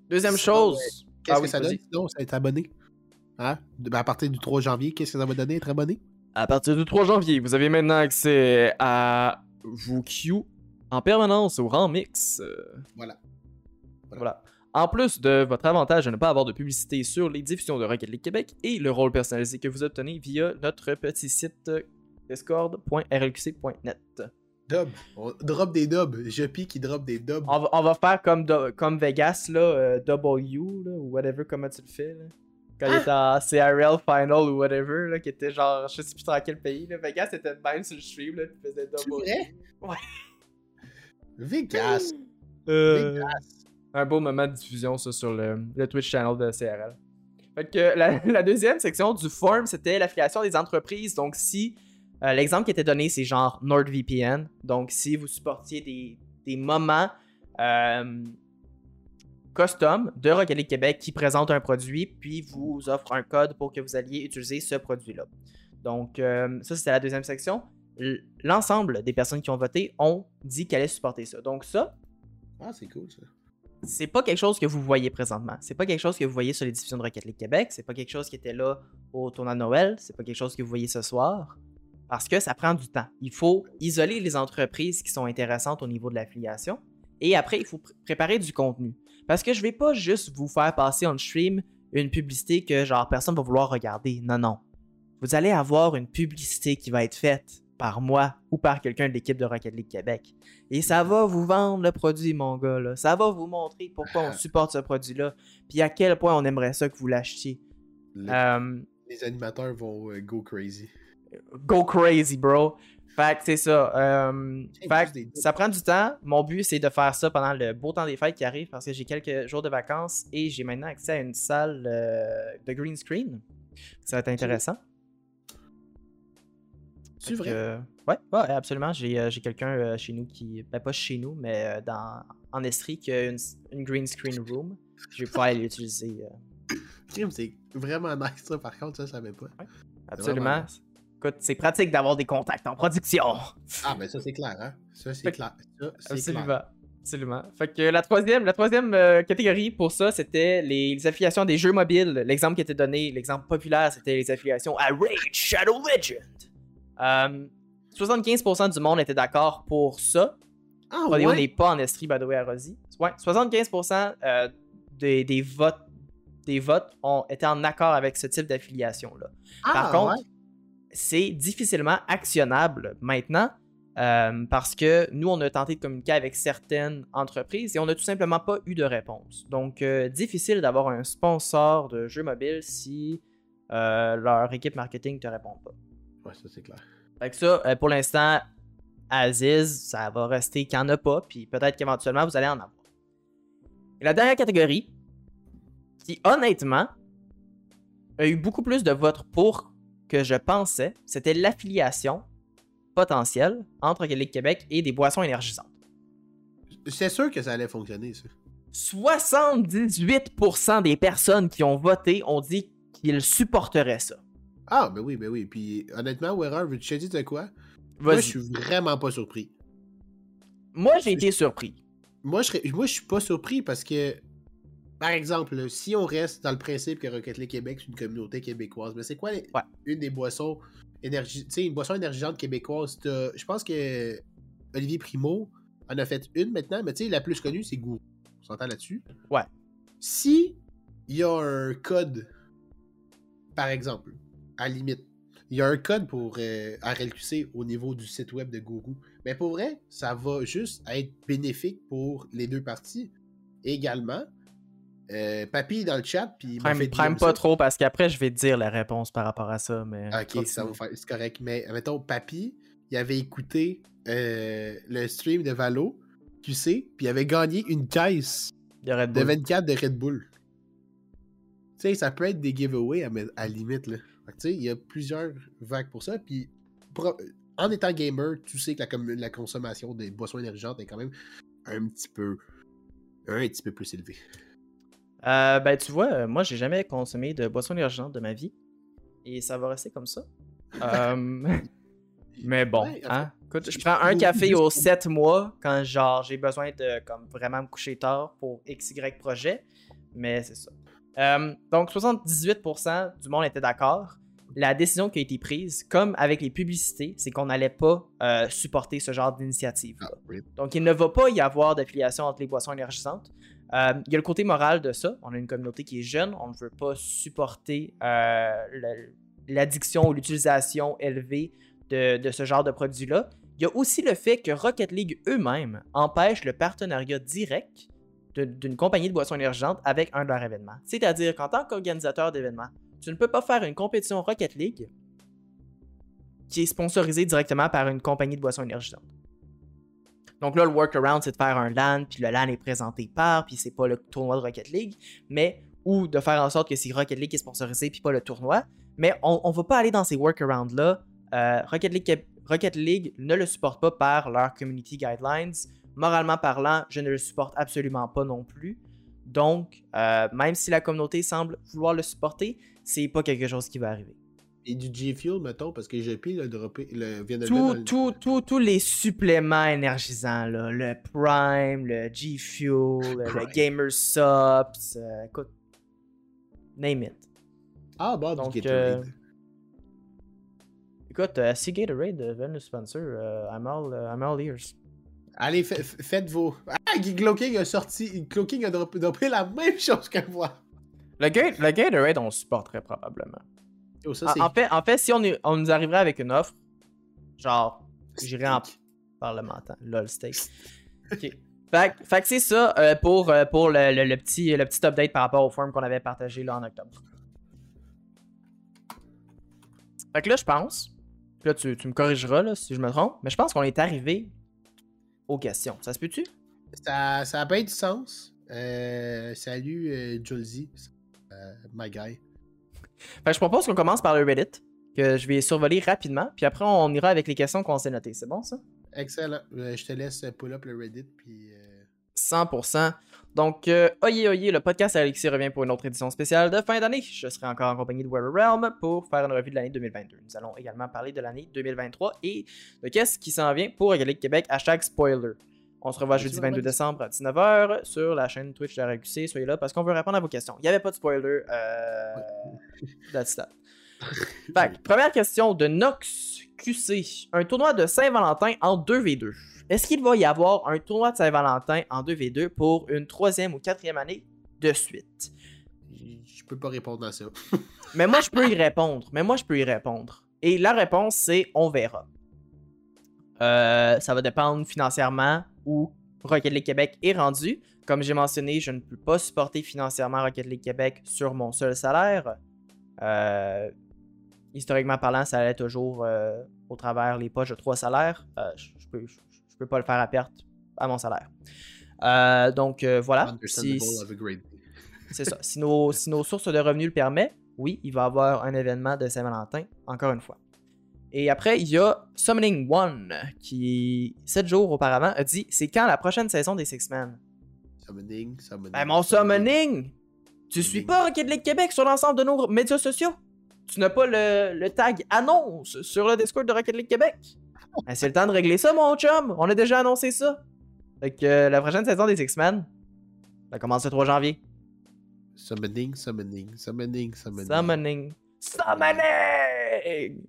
Deuxième chose. Qu'est-ce Ah que oui, ça donne sinon, ça être abonné? Hein? Ben, à partir du 3 janvier, qu'est-ce que ça va donner être abonné? À partir du 3 janvier, vous avez maintenant accès à vos queues en permanence au rang mix. Voilà. Voilà. En plus de votre avantage de ne pas avoir de publicité sur les diffusions de Rocket League Québec et le rôle personnalisé que vous obtenez via notre petit site euh, discord.rlqc.net. Dub. On drop des dubs. Jopi qui drop des dubs. On va, on va faire comme, comme Vegas, là, euh, W, là, ou whatever, comment tu le fais. Là. Quand il était en CRL Final ou whatever, là, qui était genre, je sais plus dans quel pays. Là. Vegas était même sur le stream, là, puis faisait W. vrai? Ouais. Vegas. Euh, Vegas. un beau moment de diffusion, ça, sur le, le Twitch channel de CRL. Fait que la, la deuxième section du form, c'était l'affiliation des entreprises. Donc, si euh, l'exemple qui était donné, c'est genre NordVPN. Donc, si vous supportiez des, des moments euh, custom de Rocket League Québec qui présentent un produit, puis vous offre un code pour que vous alliez utiliser ce produit-là. Donc, euh, ça, c'était la deuxième section. L'ensemble des personnes qui ont voté ont dit qu'elles allaient supporter ça. Donc, ça, Ah, c'est cool ça. c'est pas quelque chose que vous voyez présentement. C'est pas quelque chose que vous voyez sur les diffusions de Rocket League Québec. C'est pas quelque chose qui était là au tournoi de Noël. C'est pas quelque chose que vous voyez ce soir. Parce que ça prend du temps. Il faut isoler les entreprises qui sont intéressantes au niveau de l'affiliation. Et après, il faut pr- préparer du contenu. Parce que je vais pas juste vous faire passer on stream une publicité que genre personne va vouloir regarder. Non, non. Vous allez avoir une publicité qui va être faite par moi ou par quelqu'un de l'équipe de Rocket League Québec. Et ça va vous vendre le produit, mon gars. Là. Ça va vous montrer pourquoi on supporte ce produit-là. Puis à quel point on aimerait ça que vous l'achetiez. Le- Euh, Les animateurs vont euh, go crazy. go crazy, bro. Fait que c'est ça. Euh, fait que ça prend du temps. Mon but, c'est de faire ça pendant le beau temps des fêtes qui arrive parce que j'ai quelques jours de vacances et j'ai maintenant accès à une salle euh, de green screen. Ça va être intéressant. C'est vrai? que, ouais, ouais, absolument. J'ai euh, quelqu'un euh, chez nous qui. Ben, pas chez nous, mais euh, dans, en Estrie qui a une, une green screen room. Je vais pouvoir aller l'utiliser. euh, C'est vraiment nice ça, par contre, ça, je savais pas. absolument. Écoute, c'est pratique d'avoir des contacts en production. Ah, ben ça, c'est clair, hein? Ça, c'est Fait- clair. Ça, Absolument. clair. Absolument. Fait que la troisième, la troisième euh, catégorie pour ça, c'était les, les affiliations des jeux mobiles. L'exemple qui était donné, l'exemple populaire, c'était les affiliations à Rage Shadow Legend. Euh, 75% du monde était d'accord pour ça. Ah, ouais? n'est pas en Estrie, by the way, à Rosie. Ouais, 75% euh, des, des votes, des votes ont été en accord avec ce type d'affiliation-là. Par Ah, contre, ouais? C'est difficilement actionnable maintenant euh, parce que nous, on a tenté de communiquer avec certaines entreprises et on n'a tout simplement pas eu de réponse. Donc, euh, difficile d'avoir un sponsor de jeux mobiles si euh, leur équipe marketing ne te répond pas. Ouais, ça, c'est clair. Fait que ça, pour l'instant, Aziz, ça va rester qu'il n'y en a pas, puis peut-être qu'éventuellement, vous allez en avoir. Et la dernière catégorie, qui honnêtement a eu beaucoup plus de votes pour que je pensais, c'était l'affiliation potentielle entre League Québec et des boissons énergisantes. C'est sûr que ça allait fonctionner, ça. 78% des personnes qui ont voté ont dit qu'ils supporteraient ça. Ah, ben oui, ben oui. Puis honnêtement, Wearer, veux-tu te dire de quoi? Moi, je suis vraiment pas surpris. Moi, j'ai été surpris. Moi, je serais- moi, je suis pas surpris parce que, par exemple, si on reste dans le principe que Rocket League Québec, c'est une communauté québécoise, mais c'est quoi les- Ouais. une des boissons énergi... tu sais, une boisson énergisante québécoise? Je pense que Olivier Primo en a fait une maintenant, mais tu sais, la plus connue, c'est Gourou. On s'entend là-dessus? Ouais. Si il y a un code, par exemple, à la limite, il y a un code pour euh, RLQC au niveau du site web de Gourou. Mais pour vrai, ça va juste être bénéfique pour les deux parties. Également, euh, Papy est dans le chat, puis Prime, fait prime pas ça. trop parce qu'après, je vais te dire la réponse par rapport à ça. Mais Ok, ça va faire, c'est correct. Mais mettons, Papy, il avait écouté euh, le stream de Valo, tu sais, puis il avait gagné une caisse de 24 de Red Bull. Tu sais, ça peut être des giveaways à, à la limite, là. Tu sais, il y a plusieurs vagues pour ça, puis en étant gamer, tu sais que la, com- la consommation des boissons énergisantes est quand même un petit peu un petit peu plus élevée. Euh, ben, tu vois, euh, moi, j'ai jamais consommé de boisson énergisante de ma vie. Et ça va rester comme ça. Euh, mais bon, Ouais, hein? Écoute, je prends un café aux pour- 7 mois quand, genre, j'ai besoin de, comme, vraiment me coucher tard pour XY projet. Mais c'est ça. Euh, donc, 78% du monde était d'accord. La décision qui a été prise, comme avec les publicités, c'est qu'on n'allait pas euh, supporter ce genre d'initiative. Ah. Donc, il ne va pas y avoir d'affiliation entre les boissons énergisantes. Euh, il y a le côté moral de ça. On a une communauté qui est jeune. On ne veut pas supporter euh, l'addiction ou l'utilisation élevée de, ce genre de produit-là. Il y a aussi le fait que Rocket League eux-mêmes empêchent le partenariat direct d'une compagnie de boissons énergisantes avec un de leurs événements. C'est-à-dire qu'en tant qu'organisateur d'événements, tu ne peux pas faire une compétition Rocket League qui est sponsorisée directement par une compagnie de boissons énergisantes. Donc là, le workaround, c'est de faire un LAN, puis le LAN est présenté par, puis c'est pas le tournoi de Rocket League, mais ou de faire en sorte que c'est Rocket League qui est sponsorisé, puis pas le tournoi. Mais on, on va pas aller dans ces workarounds-là. Euh, Rocket, League, Rocket League ne le supporte pas par leurs community guidelines. Moralement parlant, je ne le supporte absolument pas non plus. Donc, euh, même si la communauté semble vouloir le supporter, c'est pas quelque chose qui va arriver. Et du G Fuel, mettons, parce que GP le droppé, le, vient de le Tout, le- tout, tout, tous les suppléments énergisants, là, le Prime, le G Fuel, le. Gamer Subs, euh, écoute, name it. Ah, bah, Donc, du Gatorade. Écoute, euh, si Gatorade euh, veut nous sponsor, euh, I'm, all, euh, I'm all ears. Allez, fa- fa- faites vos. Ah, Cloaking a sorti. Cloaking a droppé, la même chose que moi. Le, Ga- le Gatorade, on supporterait probablement. Ça, En, fait, en fait, si on, est- on nous arriverait avec une offre, genre, j'irais en parlementant. Lol, steak. ok. Fait, que- fait que c'est ça euh, pour, euh, pour le, le- le petit, le petit update par rapport au forum qu'on avait partagé là en octobre. Fait que là, je pense, puis là, tu, tu me corrigeras là, si je me trompe, mais je pense qu'on est arrivé aux questions. Ça se peut-tu? Ça, ça a pas du sens. Euh, salut, euh, Julzy. Euh, my guy. Fait que je propose qu'on commence par le Reddit, que je vais survoler rapidement, puis après, on ira avec les questions qu'on s'est notées. C'est bon, ça? Excellent. Euh, je te laisse pull up le Reddit, puis. euh, 100%. Donc, euh, oyez, oyez, le podcast Alexis revient pour une autre édition spéciale de fin d'année. Je serai encore en compagnie de Weather Realm pour faire une revue de l'année 2022. Nous allons également parler de l'année 2023 et de qu'est-ce qui s'en vient pour Régaler Québec. Hashtag spoiler. On se revoit jeudi vraiment 22 dit. décembre à 19h sur la chaîne Twitch de la RQC. Soyez là parce qu'on veut répondre à vos questions. Il n'y avait pas de spoiler. Euh... That's that. Fait première question de Nox QC. Un tournoi de Saint-Valentin en 2v2. Est-ce qu'il va y avoir un tournoi de Saint-Valentin en 2v2 pour une troisième ou quatrième année de suite? Je peux pas répondre à ça. Mais moi, je peux y répondre. Mais moi, je peux y répondre. Et la réponse, c'est on verra. Euh, ça va dépendre financièrement où Rocket League Québec est rendu. Comme j'ai mentionné, je ne peux pas supporter financièrement Rocket League Québec sur mon seul salaire. Euh, historiquement parlant, ça allait toujours euh, au travers les poches de trois salaires. Euh, je, je peux, je, je peux pas le faire à perte à mon salaire. Donc voilà. Si- c'est ça. Si nos, si nos sources de revenus le permettent, oui, il va y avoir un événement de Saint-Valentin, encore une fois. Et après, il y a Summoning One, qui, sept jours auparavant, a dit C'est quand la prochaine saison des Six-Men Summoning, summoning. Ben, mon Summoning Tu suis Summoning. pas Rocket League Québec sur l'ensemble de nos médias sociaux? Tu n'as pas le, le tag annonce sur le Discord de Rocket League Québec? Ben, C'est le temps de régler ça, mon chum On a déjà annoncé ça. Fait que euh, la prochaine saison des Six-Men, ça commence le 3 janvier. Summoning, summoning, summoning, summoning. Summoning. Summoning!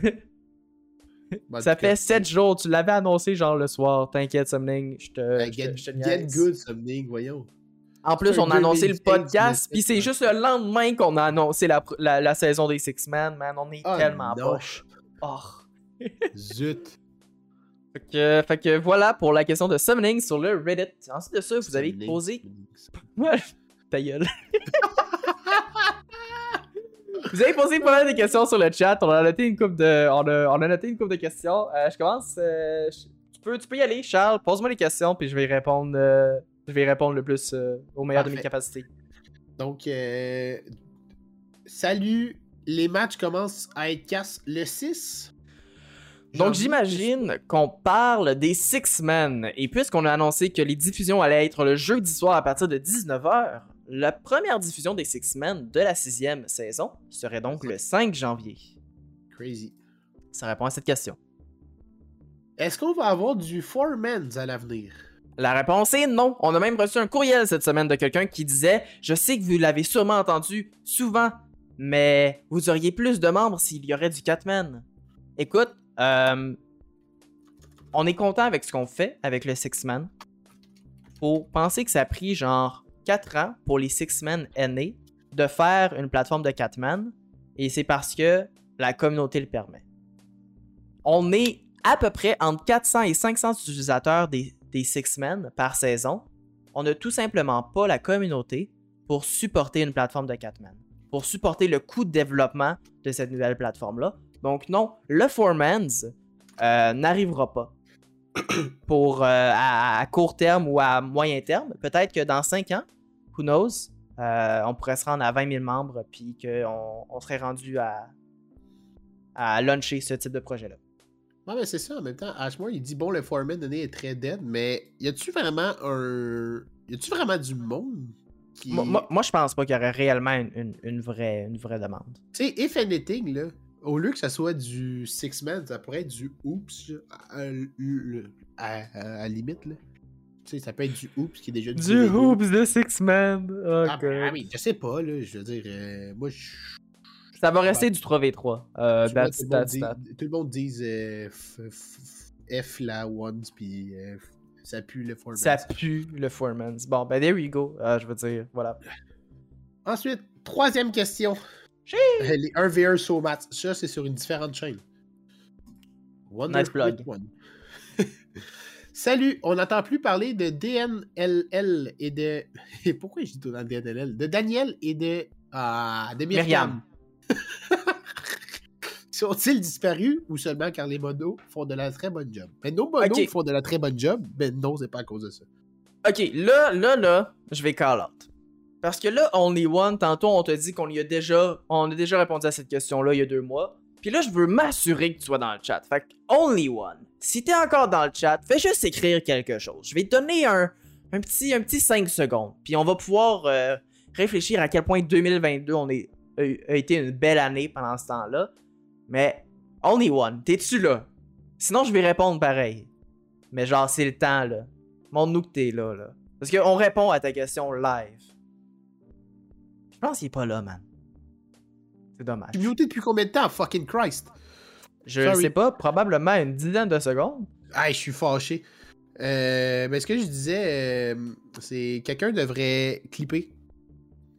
Bon, Ça fait 7 jours, tu l'avais annoncé genre le soir, t'inquiète Summoning, je te, Ben, je get, te- get good, summoning, voyons. En plus, on a annoncé le 2016, podcast, puis c'est juste le lendemain qu'on a annoncé la, la, la saison des Six Men, man, on est Ah, tellement non. poche. Oh. Zut. Fait que, fait que voilà pour la question de Summoning sur le Reddit. Ensuite de ça, vous avez posé... ta gueule. Vous avez posé pas mal de questions sur le chat. On a noté une coupe de, on a, on a noté une coupe de questions. Euh, je commence. euh, je- tu peux, tu peux y aller, Charles. Pose-moi les questions puis je vais y répondre. euh, je vais répondre le plus au meilleur de mes capacités. Donc, salut. Les matchs commencent à être casse le 6. Donc j'imagine qu'on parle des Six Men. Et puisqu'on a annoncé que les diffusions allaient être le jeudi soir à partir de 19h, la première diffusion des Six Men de la sixième saison serait donc le 5 janvier. Crazy. Ça répond à cette question. Est-ce qu'on va avoir du Four Men's à l'avenir? La réponse est non. On a même reçu un courriel cette semaine de quelqu'un qui disait Je sais que vous l'avez sûrement entendu souvent, mais vous auriez plus de membres s'il y aurait du Catman. Écoute, euh, on est content avec ce qu'on fait avec le Six Man. Faut penser que ça a pris genre 4 ans pour les Six Men aînés de faire une plateforme de Catman, et c'est parce que la communauté le permet. On est à peu près entre 400 et 500 utilisateurs des, des Six Men par saison. On n'a tout simplement pas la communauté pour supporter une plateforme de Catman, pour supporter le coût de développement de cette nouvelle plateforme-là. Donc non, le Foreman's euh, n'arrivera pas pour euh, à, à court terme ou à moyen terme. Peut-être que dans 5 ans, who knows, euh, on pourrait se rendre à 20 000 membres puis qu'on on serait rendu à, à launcher ce type de projet-là. Ouais, mais c'est ça, en même temps, Ashmore, il dit, bon, le Foreman donné est très dead, mais y a-tu vraiment un... Y a-tu vraiment du monde qui. Moi, moi- moi, je pense pas qu'il y aurait réellement une, une- une vraie, une vraie demande. Tu sais, if anything, là, au lieu que ça soit du six man, ça pourrait être du oops à, à- à- à la limite, là. Tu sais, ça peut être du oops qui est déjà Du Lego. Hoops de Six Man. Oh, Ah, ben, ah oui, je sais pas, là, je veux dire, euh, moi, je. Ça va rester du 3v3. Euh, that's- tout, le monde that's dit, that. tout le monde dit euh, f, f- F la once, puis euh, ça pue le format. Ça pue le Foreman's. Bon, ben, there we go. Euh, je veux dire, voilà. Ensuite, troisième question. Euh, Les 1v1 Somat. Ça, c'est sur une différente chaîne. Wonder Nice plug. One? Salut, on n'entend plus parler de DNLL et de. Et pourquoi je dis tout dans DNLL De Daniel et de. Ah, de Myriam. Myriam. Sont-ils disparus ou seulement car les monos font de la très bonne job? Ben, nos monos font de la très bonne job, ben non, c'est pas à cause de ça. Ok, là, là, là, je vais call out. Parce que là, Only One, tantôt, on t'a dit qu'on y a déjà, on a déjà répondu à cette question-là il y a deux mois. Puis là, je veux m'assurer que tu sois dans le chat. Fait que, Only One, si t'es encore dans le chat, fais juste écrire quelque chose. Je vais te donner un, petit, un petit 5 secondes. Puis on va pouvoir euh, réfléchir à quel point 2022 on est, a, a été une belle année pendant ce temps-là. Mais, Only One, t'es-tu là? Sinon, je vais répondre pareil. Mais genre, c'est le temps, là. Montre-nous que t'es là, là. Parce qu'on répond à ta question live. Je pense qu'il est pas là, man. C'est dommage. Tu muté depuis combien de temps, fucking Christ? Je Sorry. sais pas, probablement une dizaine de secondes. Ah, je suis fâché. Euh, mais ce que je disais, euh, c'est quelqu'un devrait clipper.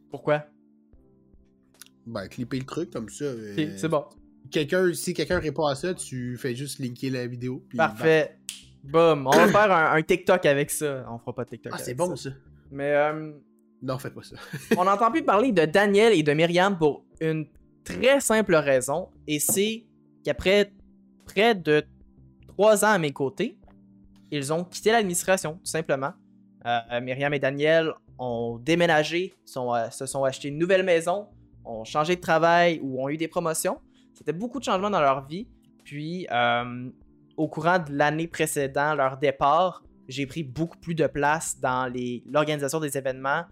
Pourquoi? Ben, clipper le truc comme ça. euh, c'est bon. Quelqu'un, si quelqu'un répond à ça, tu fais juste linker la vidéo. puis Parfait. Boum. On va faire un, un TikTok avec ça. On fera pas de TikTok. bam. Ah, c'est bon ça. ça. Mais euh, Non, faites pas ça. on n'entend plus parler de Daniel et de Myriam pour une très simple raison. Et c'est qu'après près de trois ans à mes côtés, ils ont quitté l'administration, tout simplement. Euh, Myriam et Daniel ont déménagé, euh, se sont achetés une nouvelle maison, ont changé de travail ou ont eu des promotions. C'était beaucoup de changements dans leur vie. Puis, euh, au courant de l'année précédant leur départ, j'ai pris beaucoup plus de place dans l'organisation des événements,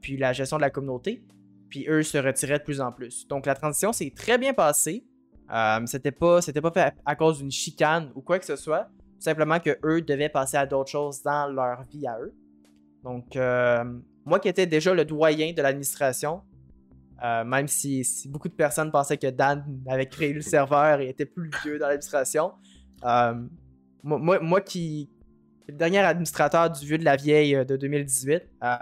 puis la gestion de la communauté. Puis eux se retiraient de plus en plus. Donc la transition s'est très bien passée. Euh, c'était pas, c'était pas fait à, cause d'une chicane ou quoi que ce soit. Tout simplement que eux devaient passer à d'autres choses dans leur vie à eux. Donc euh, moi qui étais déjà le doyen de l'administration, euh, même si, si beaucoup de personnes pensaient que Dan avait créé le serveur et était plus vieux dans l'administration, euh, moi, moi, moi qui le dernier administrateur du vieux de la vieille de 2018, euh,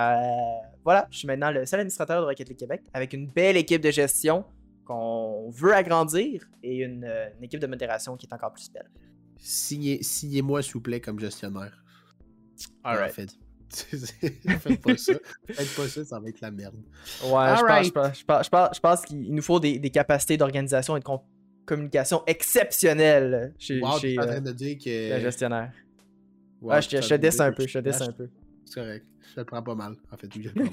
voilà, je suis maintenant le seul administrateur de Rocket League Québec avec une belle équipe de gestion qu'on veut agrandir et une, une équipe de modération qui est encore plus belle. Signez- Signez-moi, s'il vous plaît, comme gestionnaire. Alright. En fait. Faites pas ça. Faites pas ça, ça va être la merde. Ouais, je pense, Alright. je pense, je pense, je pense- je pense qu'il nous faut des, des capacités d'organisation et de com- communication exceptionnelles chez, Wow, chez tu es en euh, train de dire que. le gestionnaire. Wow, Ouais, je te, un peu, je te un peu. C'est correct. Je te le prends pas mal. En fait, je le prends mal.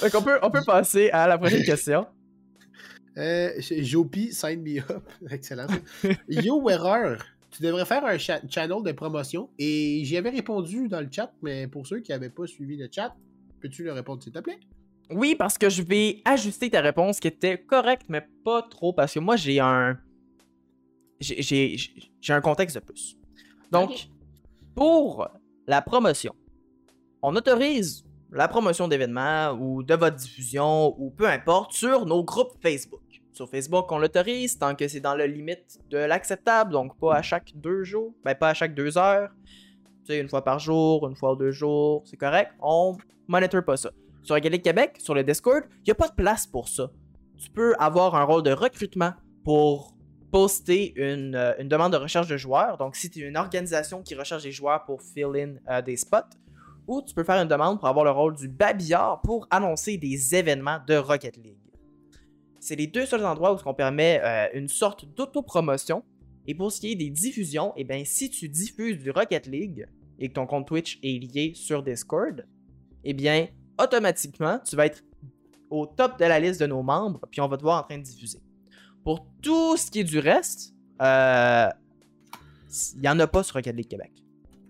Donc on peut, on peut passer à la prochaine question. Euh, Jopi, sign me up. Excellent. Yo, erreur. Tu devrais faire un cha- channel de promotion. Et j'y avais répondu dans le chat, mais pour ceux qui n'avaient pas suivi le chat, peux-tu le répondre, s'il te plaît? Oui, parce que je vais ajuster ta réponse qui était correcte, mais pas trop, parce que moi, j'ai un... J'ai- J'ai j'ai un contexte de plus. Donc, pour la promotion, on autorise la promotion d'événements ou de votre diffusion ou peu importe sur nos groupes Facebook. Sur Facebook, on l'autorise tant que c'est dans la limite de l'acceptable, donc pas à chaque deux jours, ben pas à chaque deux heures. Tu sais, une fois par jour, une fois ou deux jours, c'est correct. On monitor pas ça. Sur Égalité Québec, sur le Discord, il n'y a pas de place pour ça. Tu peux avoir un rôle de recrutement pour poster une, euh, demande de recherche de joueurs. Donc, si tu es une organisation qui recherche des joueurs pour fill in euh, des spots, ou tu peux faire une demande pour avoir le rôle du babillard pour annoncer des événements de Rocket League. C'est les deux seuls endroits où on permet euh, une sorte d'autopromotion. Et pour ce qui est des diffusions, eh bien, si tu diffuses du Rocket League et que ton compte Twitch est lié sur Discord, eh bien, automatiquement, tu vas être au top de la liste de nos membres, puis on va te voir en train de diffuser. Pour tout ce qui est du reste, euh, il n'y en a pas sur Rocket League Québec.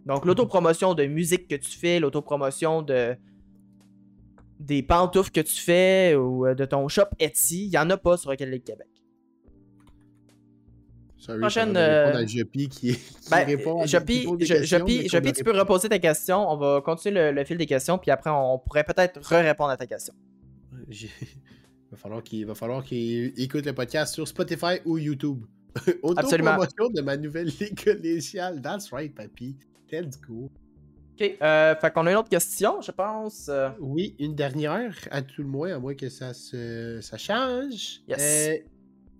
Donc, l'autopromotion de musique que tu fais, l'autopromotion de des pantoufles que tu fais ou euh, de ton shop Etsy, il n'y en a pas sur Rocket League Québec. Sorry, Prochaine, euh, à Joppy qui, qui Ben, répond à Joppy, qui Je- tu peux reposer ta question. On va continuer le, le fil des questions, puis après, on pourrait peut-être re-répondre à ta question. Il va falloir qu'il va falloir qu'il écoute le podcast sur Spotify ou YouTube. Auto-promotion de ma nouvelle ligue collégiale. That's right, papy. Let's go. Ok, euh, fait qu'on a une autre question, je pense. euh, Oui, une dernière, à tout le moins, à moins que ça se ça change. Yes. Euh,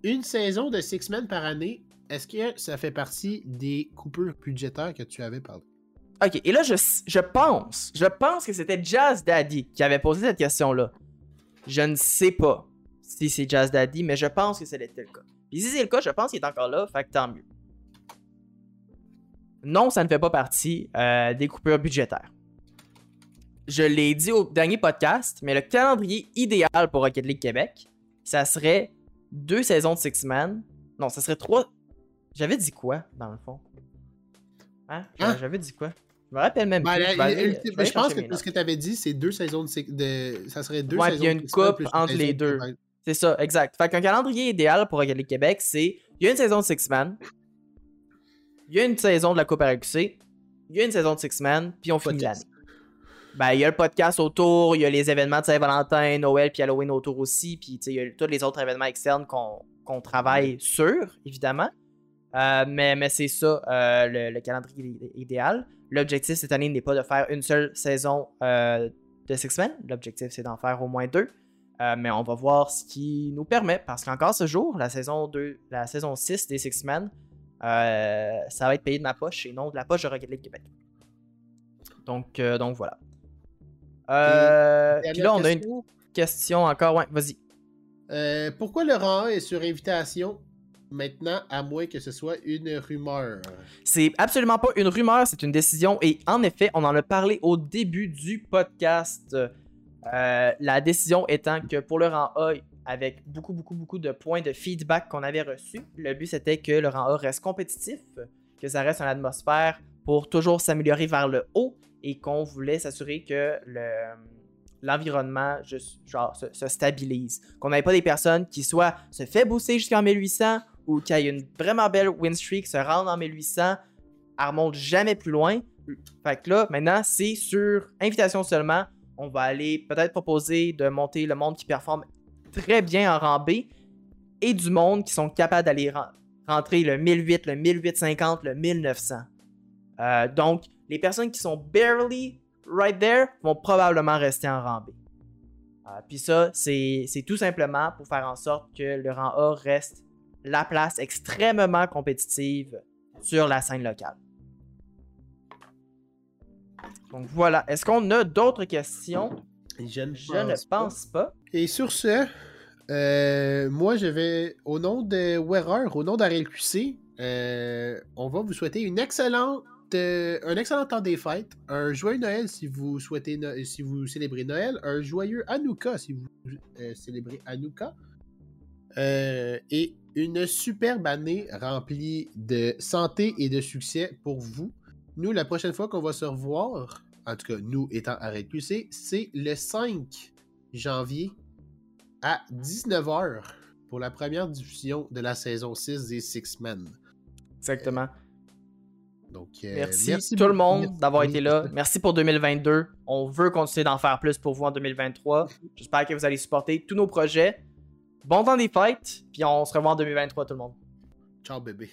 une saison de six semaines par année, est-ce que ça fait partie des coupures budgétaires que tu avais parlé? Ok, et là, je, je pense, je pense que c'était Jazz Daddy qui avait posé cette question-là. Je ne sais pas si c'est Jazz Daddy, mais je pense que c'était le cas. Puis si c'est le cas, je pense qu'il est encore là, fait que tant mieux. Non, ça ne fait pas partie euh, des coupures budgétaires. Je l'ai dit au dernier podcast, mais le calendrier idéal pour Rocket League Québec, ça serait deux saisons de Six Man. Non, ça serait trois. J'avais dit quoi, dans le fond? Hein? Hein? J'avais dit quoi? Je me rappelle même Ben, plus. Je aller- je ben, je pense que ce que tu avais dit, c'est deux saisons de, six- de. Ça serait deux Ouais, saisons. il y a une coupe entre les de- deux. C'est ça, exact. Fait qu'un calendrier idéal pour Rocket League Québec, c'est il y a une saison de Six Man, il y a une saison de la Coupe RQC, il y a une saison de Six Man, puis on finit l'année. Ben, il y a le podcast autour, il y a les événements de Saint-Valentin, Noël, puis Halloween autour aussi, puis il y a tous les autres événements externes qu'on travaille sur, évidemment. Euh, mais mais c'est ça, euh, le, le calendrier idé- idéal. L'objectif cette année n'est pas de faire une seule saison euh, de Six Men. L'objectif, c'est d'en faire au moins deux. Mais on va voir ce qui nous permet. Parce qu'encore ce jour, la saison 2, la saison 6 des Six Men, euh, ça va être payé de ma poche et non de la poche de Rocket League Québec. Donc, euh, donc voilà. Euh, puis là, on a une question. encore. Ouais, vas-y. Pourquoi le rang 1 est sur invitation maintenant, à moins que ce soit une rumeur? C'est absolument pas une rumeur, c'est une décision. Et en effet, on en a parlé au début du podcast. La décision étant que pour le rang A, avec beaucoup, beaucoup, beaucoup de points de feedback qu'on avait reçus, le but c'était que le rang A reste compétitif, que ça reste une atmosphère pour toujours s'améliorer vers le haut et qu'on voulait s'assurer que le- l'environnement juste, genre, se, se stabilise. Qu'on n'avait pas des personnes qui soit se fait booster jusqu'en 1800 ou qui aient une vraiment belle win streak, se rendent en 1800, elle remonte jamais plus loin. Fait que là, maintenant, c'est sur invitation seulement. On va aller peut-être proposer de monter le monde qui performe très bien en rang B et du monde qui sont capables d'aller ren- rentrer le 1008, le 1850, le 1900. Euh, donc, les personnes qui sont barely right there vont probablement rester en rang B. Euh, Puis ça, c'est tout simplement pour faire en sorte que le rang A reste la place extrêmement compétitive sur la scène locale. Donc voilà. Est-ce qu'on a d'autres questions? Je ne Je ne pense pas. Et sur ce, euh, moi, je vais, au nom de Wearer, au nom d'RLQC, euh, on va vous souhaiter une excellente, euh, un excellent temps des fêtes, un joyeux Noël si vous souhaitez, si vous célébrez Noël, un joyeux Hanouka si vous euh, célébrez Hanouka, et une superbe année remplie de santé et de succès pour vous. Nous, la prochaine fois qu'on va se revoir, en tout cas, nous étant RLQC, c'est le 5 janvier à 19h pour la première diffusion de la saison 6 des Six Men. Exactement. Donc, euh, Merci, tout le monde Merci. d'avoir été là. Merci pour 2022. On veut continuer d'en faire plus pour vous en 2023. J'espère que vous allez supporter tous nos projets. Bon temps des fêtes, puis on se revoit en 2023 tout le monde. Ciao bébé.